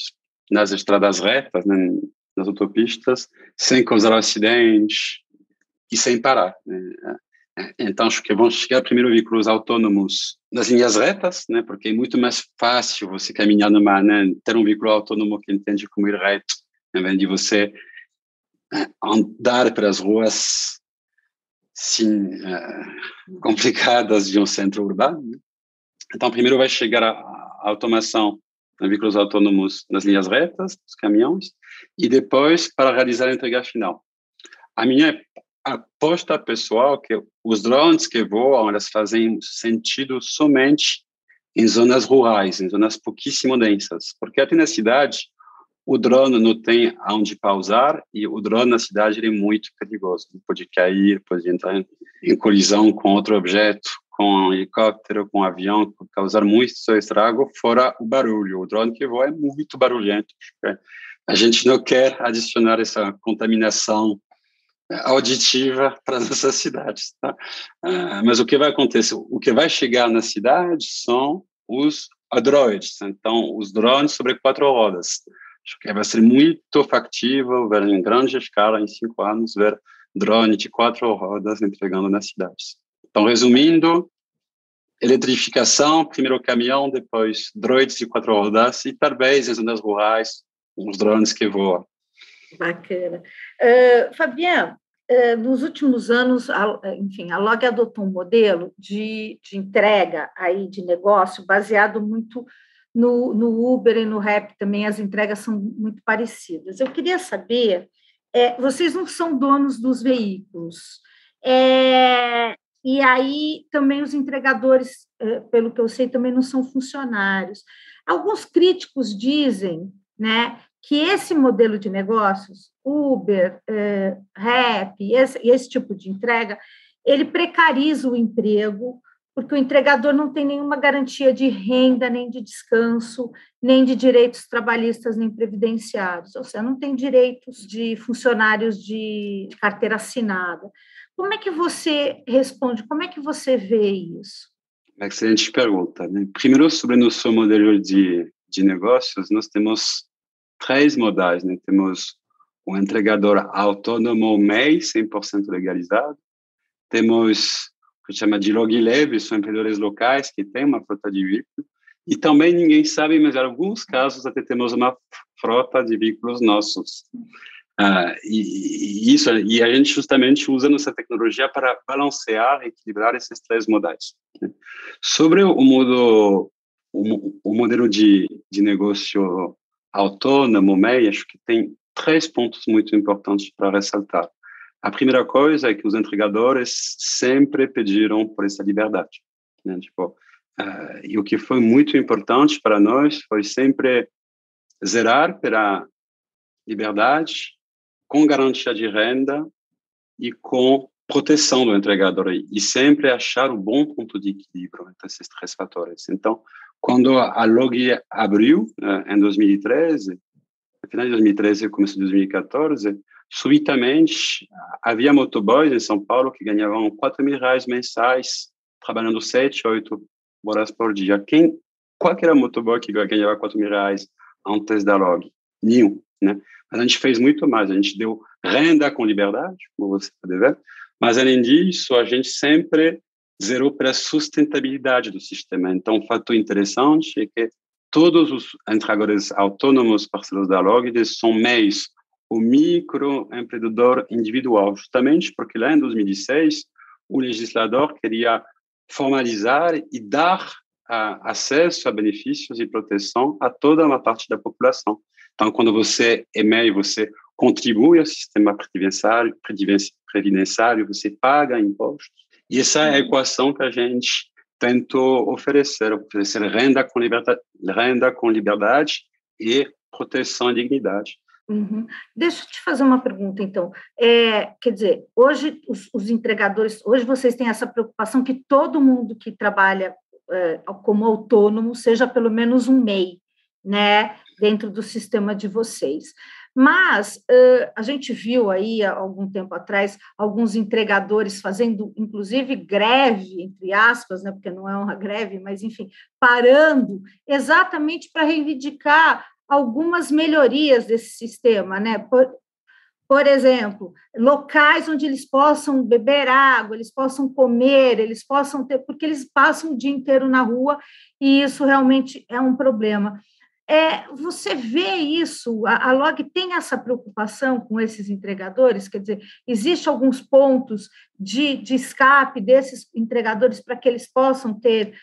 nas estradas retas, né? nas autopistas, sem causar acidentes e sem parar. Né? Então, acho que vão chegar primeiro veículos autônomos nas linhas retas, né? Porque é muito mais fácil você caminhar numa, né? ter um veículo autônomo que entende como ir reto, em vez de você eh, andar pelas ruas sim uh, complicadas de um centro urbano. Né? Então, primeiro vai chegar a, automação de veículos autônomos nas linhas retas, os caminhões, e depois para realizar a entrega final. A minha aposta pessoal que os drones que voam, elas fazem sentido somente em zonas rurais, em zonas pouquíssimo densas, porque até na cidade o drone não tem aonde pausar e o drone na cidade é muito perigoso, pode cair, pode entrar em colisão com outro objeto, com um helicóptero, com um avião, causar muito estrago, fora o barulho. O drone que voa é muito barulhento. A gente não quer adicionar essa contaminação auditiva para (laughs) nossas cidades. Tá? Ah, mas o que vai acontecer? O que vai chegar na cidade são os droids, então os drones sobre quatro rodas. Acho que vai ser muito factível ver em grande escala, em cinco anos, ver drone de quatro rodas entregando nas cidades. Então, resumindo, eletrificação, primeiro caminhão, depois droids de quatro rodas e talvez em zonas rurais, uns drones que voam. Bacana. Uh, Fabiano, uh, nos últimos anos, a, enfim, a Log adotou um modelo de, de entrega aí de negócio baseado muito no, no Uber e no Rap também, as entregas são muito parecidas. Eu queria saber, é, vocês não são donos dos veículos, é, e aí também os entregadores, é, pelo que eu sei, também não são funcionários. Alguns críticos dizem né, que esse modelo de negócios, Uber, eh, Rap, esse, esse tipo de entrega, ele precariza o emprego, porque o entregador não tem nenhuma garantia de renda, nem de descanso, nem de direitos trabalhistas, nem previdenciários, ou seja, não tem direitos de funcionários de carteira assinada. Como é que você responde? Como é que você vê isso? Excelente pergunta. Né? Primeiro, sobre nosso modelo de, de negócios, nós temos três modais. Né? Temos um entregador autônomo MEI, 100% legalizado. Temos o que chama de log leve, são empreendedores locais que têm uma frota de veículos. E também ninguém sabe, mas em alguns casos até temos uma frota de veículos nossos. Uh, e, e, isso e a gente justamente usa nossa tecnologia para balancear, equilibrar esses três modais. Né? Sobre o modo o, o modelo de, de negócio autônomo, MEI, acho que tem três pontos muito importantes para ressaltar. A primeira coisa é que os entregadores sempre pediram por essa liberdade. Né? Tipo, uh, e o que foi muito importante para nós foi sempre zerar pela liberdade, com garantia de renda e com proteção do entregador e sempre achar o bom ponto de equilíbrio entre esses três fatores. Então, quando a Log abriu, em 2013, final de 2013 e começo de 2014, subitamente havia motoboys em São Paulo que ganhavam 4 mil reais mensais, trabalhando 7, 8 horas por dia. Quem, qual era motoboy que ganhava 4 mil reais antes da Log? Nenhum, né? Mas a gente fez muito mais, a gente deu renda com liberdade, como você pode ver, mas além disso, a gente sempre zerou para a sustentabilidade do sistema. Então, um fato interessante é que todos os entregadores autônomos parceiros da Log são meios o microempreendedor individual, justamente porque lá em 2016 o legislador queria formalizar e dar a, acesso a benefícios e proteção a toda uma parte da população. Então, quando você e você contribui ao sistema previdenciário, previdenciário, você paga impostos. E essa é a equação que a gente tentou oferecer, oferecer renda com liberdade, renda com liberdade e proteção e dignidade. Uhum. Deixa eu te fazer uma pergunta, então. É, quer dizer, hoje os, os, entregadores, hoje vocês têm essa preocupação que todo mundo que trabalha é, como autônomo seja pelo menos um MEI, né, dentro do sistema de vocês. Mas uh, a gente viu aí, há algum tempo atrás, alguns entregadores fazendo, inclusive, greve, entre aspas, né, porque não é uma greve, mas, enfim, parando exatamente para reivindicar algumas melhorias desse sistema, né? Por, por exemplo, locais onde eles possam beber água, eles possam comer, eles possam ter, porque eles passam o dia inteiro na rua e isso realmente é um problema. É, você vê isso, a, a Log tem essa preocupação com esses entregadores, quer dizer, existe alguns pontos de, de escape desses entregadores para que eles possam ter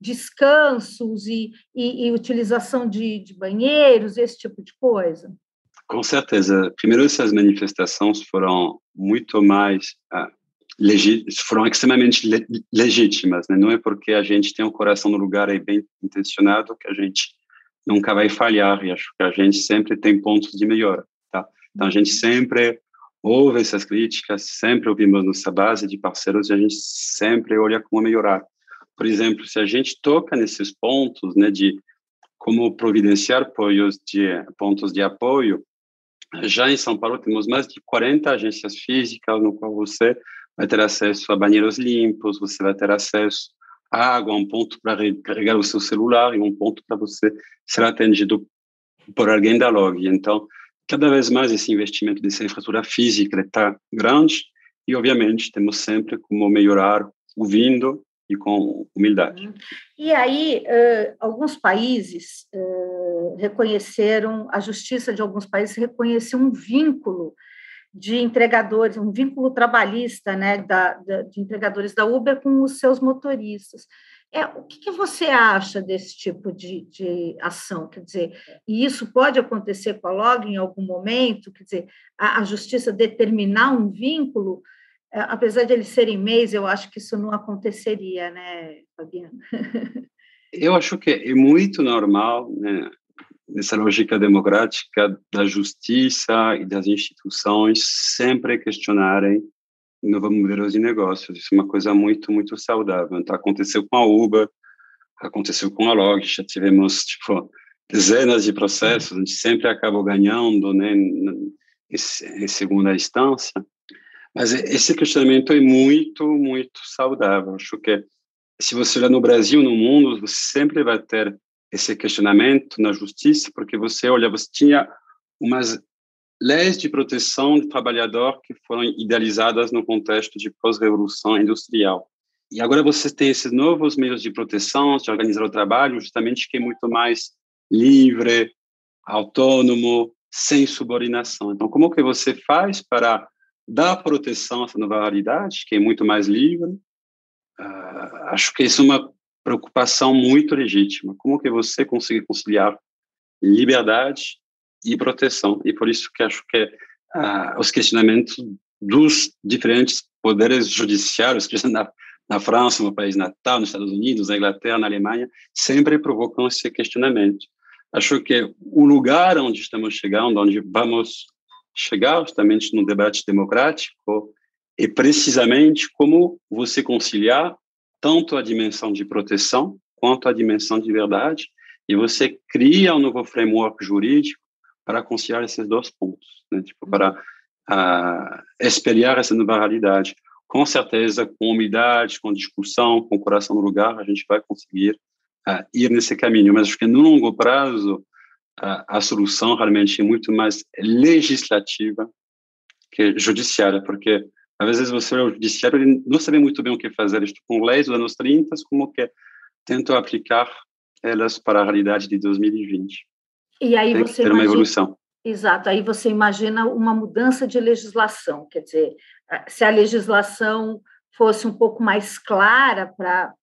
descansos e, e, e utilização de, de, banheiros, esse tipo de coisa? Com certeza. Primeiro, essas manifestações foram muito mais ah, foram extremamente le legítimas, né? Não é porque a gente tem um coração no lugar e bem intencionado que a gente nunca vai falhar, e acho que a gente sempre tem pontos de melhora, tá? Então, a gente sempre ouve essas críticas, sempre ouvimos nossa base de parceiros e a gente sempre olha como melhorar. Por exemplo, se a gente toca nesses pontos, né, de como providenciar apoios de pontos de apoio, já em São Paulo temos mais de 40 agências físicas no qual você vai ter acesso a banheiros limpos, você vai ter acesso água, um ponto para carregar o seu celular e um ponto para você ser atendido por alguém da log. Então, cada vez mais esse investimento dessa infraestrutura física está grande e, obviamente, temos sempre como melhorar ouvindo e com humildade. E aí, uh, alguns países uh, reconheceram, a justiça de alguns países reconheceu um vínculo de entregadores, um vínculo trabalhista, né, da, da, de entregadores da Uber com os seus motoristas. É, o que, que você acha desse tipo de, de, ação? Quer dizer, e isso pode acontecer com a Log em algum momento? Quer dizer, a, a justiça determinar um vínculo, é, apesar de eles serem mês, eu acho que isso não aconteceria, né, Fabiana? (laughs) Eu acho que é muito normal, né, nessa lógica democrática da justiça e das instituições sempre questionarem novos modelos de negócios. Isso é uma coisa muito, muito saudável. Então, aconteceu com a Uber, aconteceu com a Log, já tivemos, tipo, dezenas de processos, a gente sempre acabou ganhando, né, em segunda instância. Mas esse questionamento é muito, muito saudável. Acho que se você olhar no Brasil, no mundo, você sempre vai ter esse questionamento na justiça, porque você, olha, você tinha umas leis de proteção do trabalhador que foram idealizadas no contexto de pós-revolução industrial. E agora você tem esses novos meios de proteção, de organizar o trabalho, justamente que é muito mais livre, autônomo, sem subordinação. Então, como que você faz para dar proteção a essa nova realidade, que é muito mais livre? Uh, acho que isso é uma preocupação muito legítima. Como que você consegue conciliar liberdade e proteção? E por isso que acho que ah, os questionamentos dos diferentes poderes judiciários, na, na França, no país natal, nos Estados Unidos, na Inglaterra, na Alemanha, sempre provocam esse questionamento. Acho que o lugar onde estamos chegando, onde vamos chegar justamente no debate democrático, é precisamente como você conciliar tanto a dimensão de proteção quanto a dimensão de verdade, e você cria um novo framework jurídico para conciliar esses dois pontos, né? tipo, para uh, espelhar essa nova realidade. Com certeza, com humildade, com discussão, com o coração no lugar, a gente vai conseguir uh, ir nesse caminho. Mas acho que no longo prazo, uh, a solução realmente é muito mais legislativa que judiciária, porque às vezes você o judiciário ele não sabe muito bem o que fazer isto com leis dos anos 30, como que tentam aplicar elas para a realidade de 2020. E aí Tem você imagina, uma evolução. Exato, aí você imagina uma mudança de legislação, quer dizer, se a legislação fosse um pouco mais clara para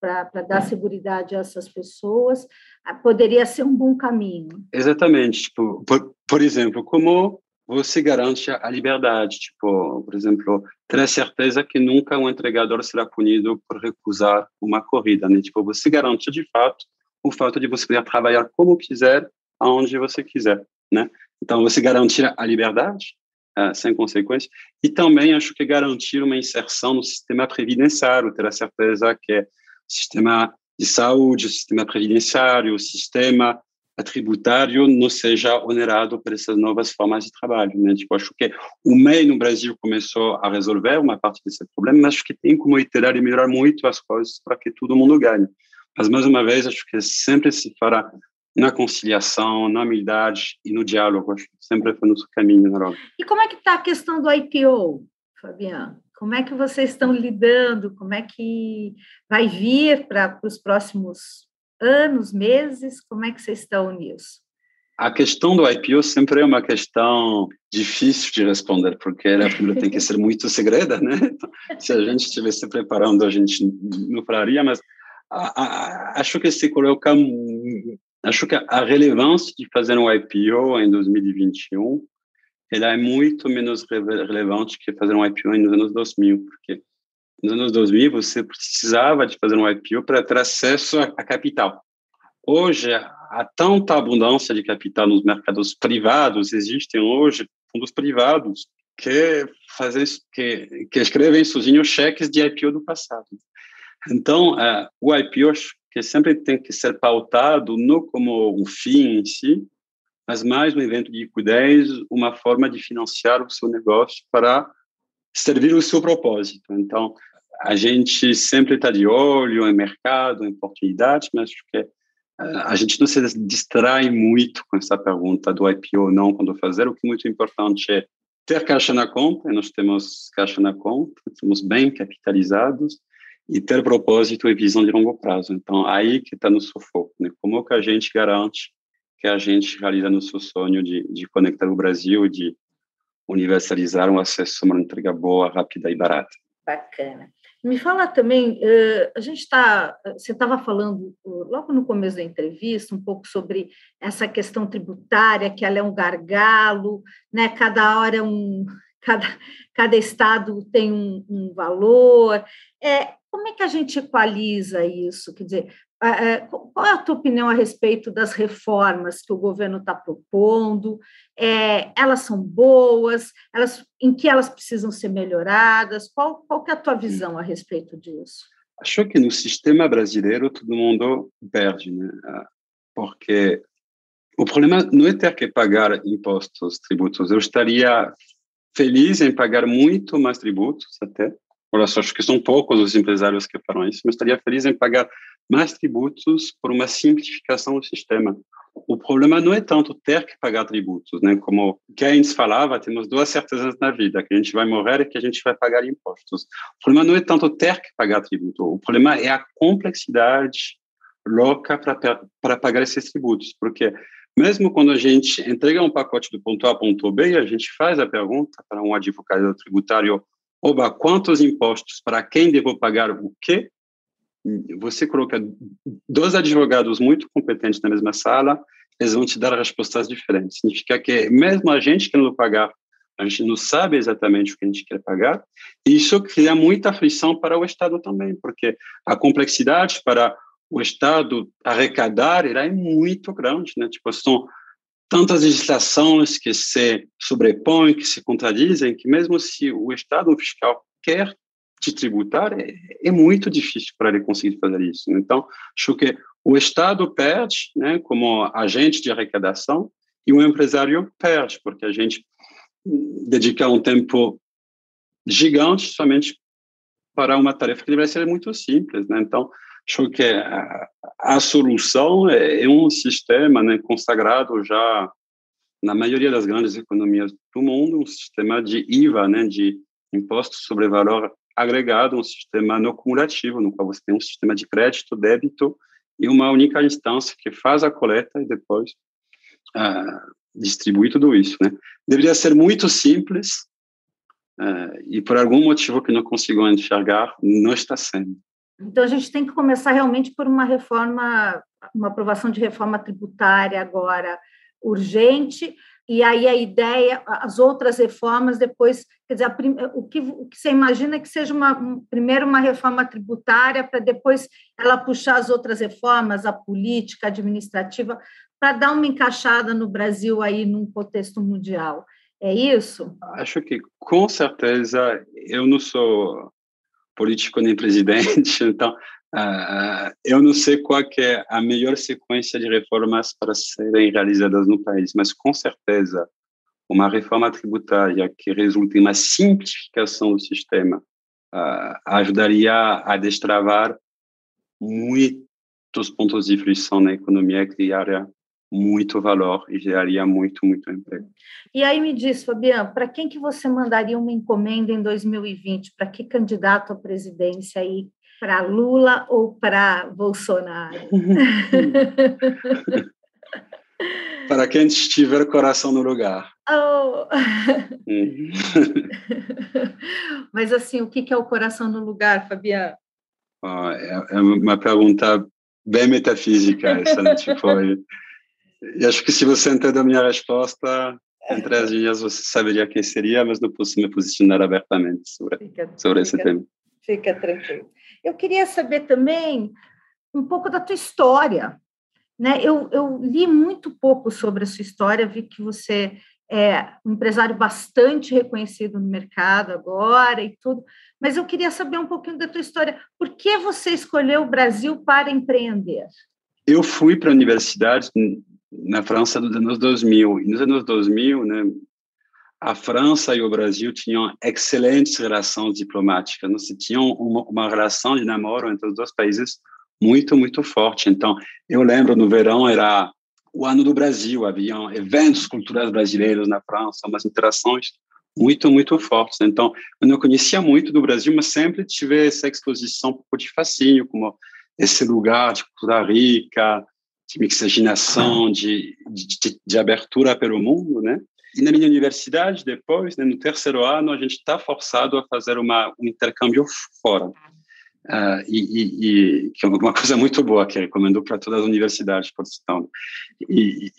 dar segurança a essas pessoas, ah, poderia ser um bom caminho. Exatamente. Tipo, por, por exemplo, como você garante a liberdade? Tipo, por exemplo, ter a certeza que nunca um entregador será punido por recusar uma corrida, né? Tipo, você garante de fato o fato de você poder trabalhar como quiser, aonde você quiser, né? Então, você garantir a liberdade, uh, sem consequências, e também acho que garantir uma inserção no sistema previdenciário, ter a certeza que o sistema de saúde, o sistema previdenciário, o sistema tributário não seja onerado por essas novas formas de trabalho. Né? Tipo, acho que o MEI no Brasil começou a resolver uma parte desse problema, mas acho que tem como iterar e melhorar muito as coisas para que todo mundo ganhe. Mas, mais uma vez, acho que sempre se fará na conciliação, na humildade e no diálogo. Acho que sempre foi nosso caminho, na E como é que está a questão do IPO, Fabiano? Como é que vocês estão lidando? Como é que vai vir para os próximos anos, meses? Como é que vocês estão nisso? A questão do IPO sempre é uma questão difícil de responder, porque ela (laughs) primeiro tem que ser muito segreda, né? Então, se a gente estivesse preparando, a gente não falaria, mas a, a, acho que se coloca Acho que a relevância de fazer um IPO em 2021 ela é muito menos relevante que fazer um IPO nos anos 2000, porque nos anos 2000 você precisava de fazer um IPO para ter acesso a, capital. Hoje, há tanta abundância de capital nos mercados privados, existem hoje fundos privados que fazem que, que escrevem sozinhos cheques de IPO do passado. Então, uh, o IPO que sempre tem que ser pautado não como um fim em si, mas mais um evento de liquidez, uma forma de financiar o seu negócio para servir o seu propósito. Então, a gente sempre está de olho em mercado, em oportunidades, mas acho que eh, a gente não se distrai muito com essa pergunta do IPO ou não quando fazer. O que é muito importante é ter caixa na conta, nós temos caixa na conta, estamos bem capitalizados, e ter propósito e visão de longo prazo. Então, aí que está no sufoco, né? Como que a gente garante que a gente realiza nosso sonho de, de conectar o Brasil, de universalizar um acesso a uma entrega boa, rápida e barata. Bacana. Me fala também, uh, a gente está, você estava falando uh, logo no começo da entrevista um pouco sobre essa questão tributária, que ela é um gargalo, né? Cada hora é um, (laughs) cada, cada estado tem um, um valor. É, como é que a gente equaliza isso? Quer dizer, qual é a tua opinião a respeito das reformas que o governo está propondo? É, elas são boas? Elas, em que elas precisam ser melhoradas? Qual, qual é a tua visão a respeito disso? Acho que no sistema brasileiro todo mundo perde, né? Porque o problema não é ter que pagar impostos, tributos. Eu estaria feliz em pagar muito mais tributos até, Olha só, acho que são poucos os empresários que farão isso, mas estaria feliz em pagar mais tributos por uma simplificação do sistema. O problema não é tanto ter que pagar tributos, né? Como Keynes falava, temos duas certezas na vida, que a gente vai morrer e que a gente vai pagar impostos. O problema não é tanto ter que pagar tributo, o problema é a complexidade louca para pagar esses tributos, porque mesmo quando a gente entrega um pacote do ponto A ao ponto B, a gente faz a pergunta para um advogado tributário oba, quantos impostos, para quem devo pagar o quê? Você coloca dois advogados muito competentes na mesma sala, eles vão te dar respostas diferentes. Significa que mesmo a gente querendo pagar, a gente não sabe exatamente o que a gente quer pagar, e isso cria muita aflição para o Estado também, porque a complexidade para o Estado arrecadar é muito grande, né? Tipo, são tantas legislações que se sobrepõem, que se contradizem, que mesmo se o Estado fiscal quer te tributar, é, é muito difícil para ele conseguir fazer isso. Então, acho que o Estado perde, né, como agente de arrecadação, e o empresário perde, porque a gente dedica um tempo gigante somente para uma tarefa que deveria ser muito simples, né? Então, acho que a, a solução é, é, um sistema né, consagrado já na maioria das grandes economias do mundo, um sistema de IVA, né, de imposto sobre valor agregado, um sistema não cumulativo, no qual você tem um sistema de crédito, débito e uma única instância que faz a coleta e depois uh, distribui tudo isso. Né? Deveria ser muito simples, uh, e por algum motivo que não consigo enxergar, não está sendo. Então, a gente tem que começar realmente por uma reforma, uma aprovação de reforma tributária agora urgente, e aí a ideia, as outras reformas depois, quer dizer, o, que, o que você imagina que seja uma, um, primeiro uma reforma tributária, para depois ela puxar as outras reformas, a política, a administrativa, para dar uma encaixada no Brasil aí num contexto mundial. É isso? Acho que, com certeza, eu não sou político nem presidente, (laughs) então uh, eu não sei qual é a melhor sequência de reformas para serem realizadas no país, mas com certeza uma reforma tributária que resulte em uma simplificação do sistema uh, ajudaria a destravar muitos pontos de frição na economia criaria muito valor e geraria muito, muito emprego. E aí me diz, Fabiano, para quem que você mandaria uma encomenda em 2020? Para que candidato à presidência aí? Para Lula ou para Bolsonaro? (laughs) para quem tiver coração no lugar. Oh. (laughs) Mas assim, o que é o coração no lugar, Fabiano? Oh, é, é uma pergunta bem metafísica essa, né? tipo, (laughs) e acho que se você entender a minha resposta, entre as linhas você saberia quem seria, mas não posso me posicionar abertamente sobre, fica, sobre esse fica, tema. Fica tranquilo. Eu queria saber também um pouco da tua história. Né? Eu, eu li muito pouco sobre a sua história, vi que você é um empresário bastante reconhecido no mercado agora e tudo, mas eu queria saber um pouquinho da tua história. Por que você escolheu o Brasil para empreender? Eu fui para a universidade na França dos anos 2000. E nos anos 2000, né, a França e o Brasil tinham excelentes relações diplomáticas, não se tinham uma, uma, relação de namoro entre os dois países muito, muito forte. Então, eu lembro no verão era o ano do Brasil, haviam eventos culturais brasileiros na França, umas interações muito, muito fortes. Então, eu não conhecia muito do Brasil, mas sempre tive essa exposição um pouco de fascínio, como esse lugar de cultura rica, de mixigenação, de, de, de, abertura pelo mundo, né? E na minha universidade, depois, né, no terceiro ano, a gente está forçado a fazer uma, um intercâmbio fora. Uh, e, e, e, que é uma coisa muito boa, que recomendo para todas as universidades por sinal. E,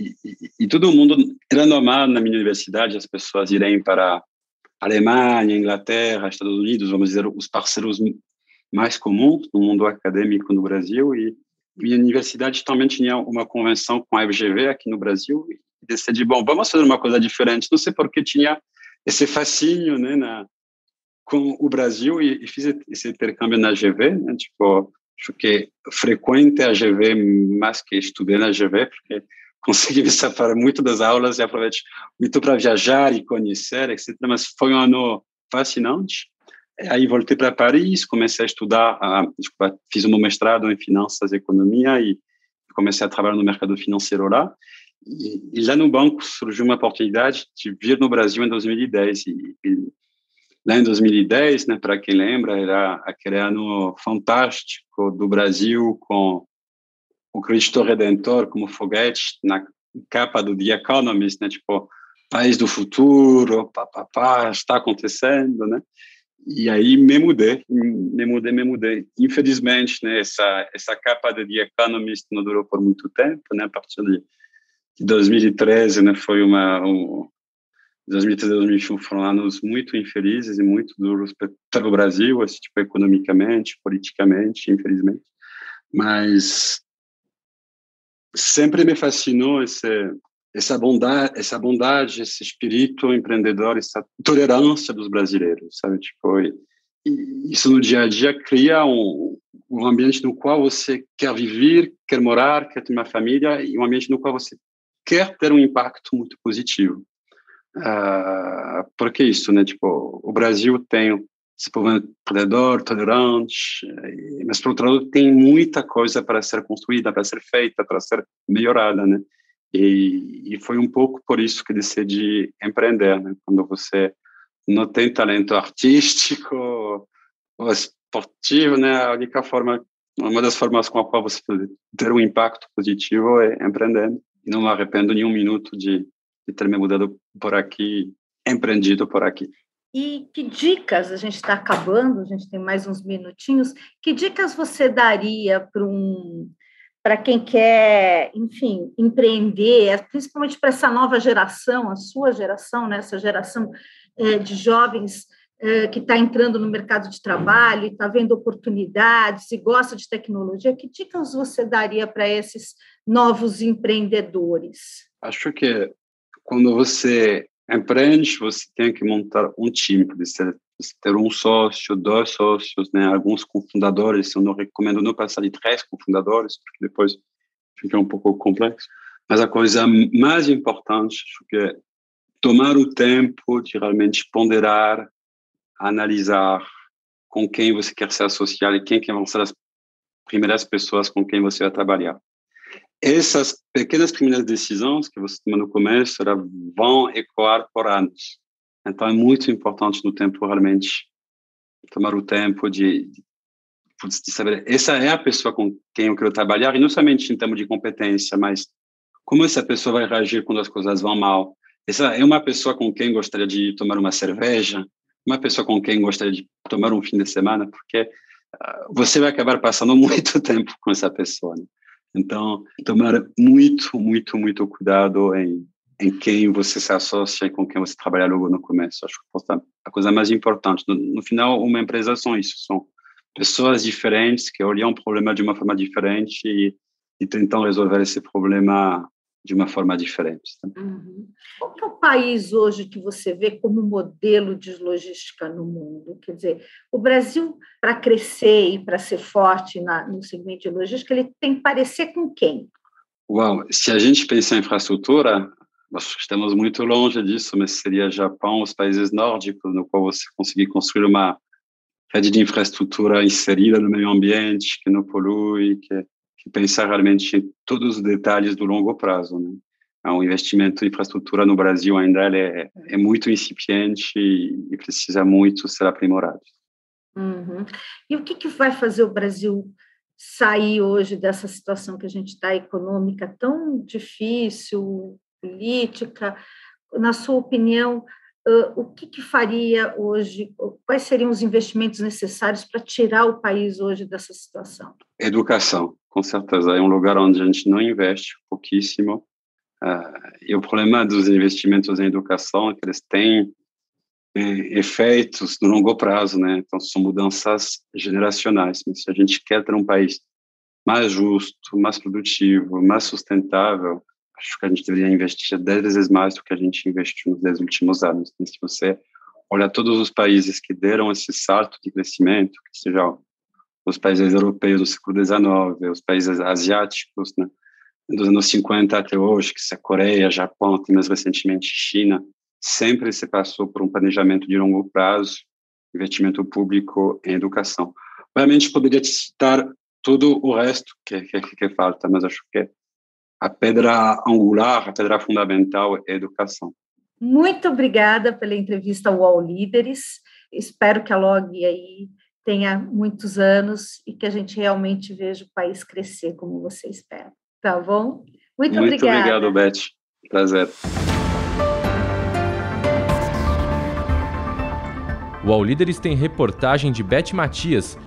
e, todo mundo, era normal na minha universidade as pessoas irem para Alemanha, Inglaterra, Estados Unidos, vamos dizer, os parceiros mais comuns no mundo acadêmico no Brasil, e minha universidade também tinha uma convenção com a FGV aqui no Brasil e decidi, bom, vamos fazer uma coisa diferente. Não sei porque tinha esse fascínio, né, na, com o Brasil e, e fiz esse intercâmbio na GV, né, tipo, acho que frequente a GV mais que estudei na GV, porque (laughs) consegui me safar muito das aulas e aproveitei muito para viajar e conhecer, etc. Mas foi um ano fascinante. Aí voltei para Paris, comecei a estudar, a, desculpa, fiz um mestrado em finanças e economia e comecei a trabalhar no mercado financeiro lá. E, e lá no banco surgiu uma oportunidade de vir no Brasil em 2010. E, e lá em 2010, né, para quem lembra, era aquele ano fantástico do Brasil com o Cristo Redentor como foguete na capa do The Economist, né, tipo, país do futuro, pá, pá, pá, está acontecendo, né? E aí me mudei, me mudei, me mudei. Infelizmente, né, essa essa capa de The Economist não durou por muito tempo, né? A partir de, de 2013, né, foi uma um, 2013 e 2021 foram anos muito infelizes e muito duros para o Brasil, assim, tipo economicamente, politicamente, infelizmente. Mas sempre me fascinou esse essa bondade, essa bondade, esse espírito empreendedor, essa tolerância dos brasileiros, sabe? Tipo, isso no dia a dia cria um, um ambiente no qual você quer viver, quer morar, quer ter uma família e um ambiente no qual você quer ter um impacto muito positivo. Uh, porque isso, né? Tipo, o Brasil tem esse povo empreendedor, tolerante, mas por outro lado tem muita coisa para ser construída, para ser feita, para ser melhorada, né? E, e foi um pouco por isso que decidi empreender, né? Quando você não tem talento artístico ou esportivo, né? A única forma, uma das formas com a qual você pode ter um impacto positivo é empreendendo. E não me arrependo nem um minuto de, de ter me mudado por aqui, empreendido por aqui. E que dicas, a gente está acabando, a gente tem mais uns minutinhos, que dicas você daria para um, para quem quer, enfim, empreender, principalmente para essa nova geração, a sua geração, né, essa geração é, de jovens é, que está entrando no mercado de trabalho, está vendo oportunidades e gosta de tecnologia, que dicas você daria para esses novos empreendedores? Acho que quando você empreende, você tem que montar um time, você ter um sócio, dois sócios, né, alguns cofundadores, eu não recomendo não passar de três cofundadores, porque depois fica um pouco complexo. Mas a coisa mais importante, acho que é tomar o tempo de realmente ponderar analisar com quem você quer se associar e quem vão ser as primeiras pessoas com quem você vai trabalhar. Essas pequenas primeiras decisões que você toma no começo vão ecoar por anos. Então é muito importante no tempo realmente tomar o tempo de, de, de saber essa é a pessoa com quem eu quero trabalhar e não somente em termos de competência, mas como essa pessoa vai reagir quando as coisas vão mal. Essa é uma pessoa com quem gostaria de tomar uma cerveja, uma pessoa com quem gostaria de tomar um fim de semana, porque uh, você vai acabar passando (laughs) muito tempo com essa pessoa. Né? Então, tomar muito, muito, muito cuidado em, em quem você se associa e com quem você trabalha logo no começo. Acho que a coisa mais importante. No, no final, uma empresa são isso, são pessoas diferentes que olham o problema de uma forma diferente e, e tentam resolver esse problema de uma forma diferente. Tá? Uhum. Qual é o país hoje que você vê como modelo de logística no mundo? Quer dizer, o Brasil, para crescer e para ser forte na, no segmento de logística, ele tem que parecer com quem? Uau, se a gente pensar em infraestrutura, nós estamos muito longe disso, mas seria Japão, os países nórdicos, no qual você conseguir construir uma rede de infraestrutura inserida no meio ambiente, que não polui, que que pensar realmente em todos os detalhes do longo prazo. Né? O investimento em infraestrutura no Brasil ainda é, é muito incipiente e, precisa muito ser aprimorado. Uhum. E o que, que vai fazer o Brasil sair hoje dessa situação que a gente está econômica tão difícil, política? Na sua opinião, o que, que faria hoje? Quais seriam os investimentos necessários para tirar o país hoje dessa situação? Educação com certeza. É um lugar onde a gente não investe pouquíssimo. Uh, e o problema dos investimentos em educação é que eles têm é, efeitos no longo prazo, né? Então, são mudanças generacionais. Mas se a gente quer ter um país mais justo, mais produtivo, mais sustentável, acho que a gente deveria investir dez vezes mais do que a gente investiu nos dez últimos anos. E se você olha todos os países que deram esse salto de crescimento, que seja os países europeus do século XIX, os países asiáticos, né, dos anos 50 até hoje, que é a Coreia, Japão, até mais recentemente China, sempre se passou por um planejamento de longo prazo, investimento público em educação. Obviamente, poderia citar todo o resto que, que, que falta, mas acho que a pedra angular, a pedra fundamental é a educação. Muito obrigada pela entrevista ao All Líderes. Espero que a Log aí tenha muitos anos e que a gente realmente veja o país crescer como você espera. Tá bom? Muito, Muito obrigada. obrigado, Beth. Prazer. O All Líderes tem reportagem de Beth Matias,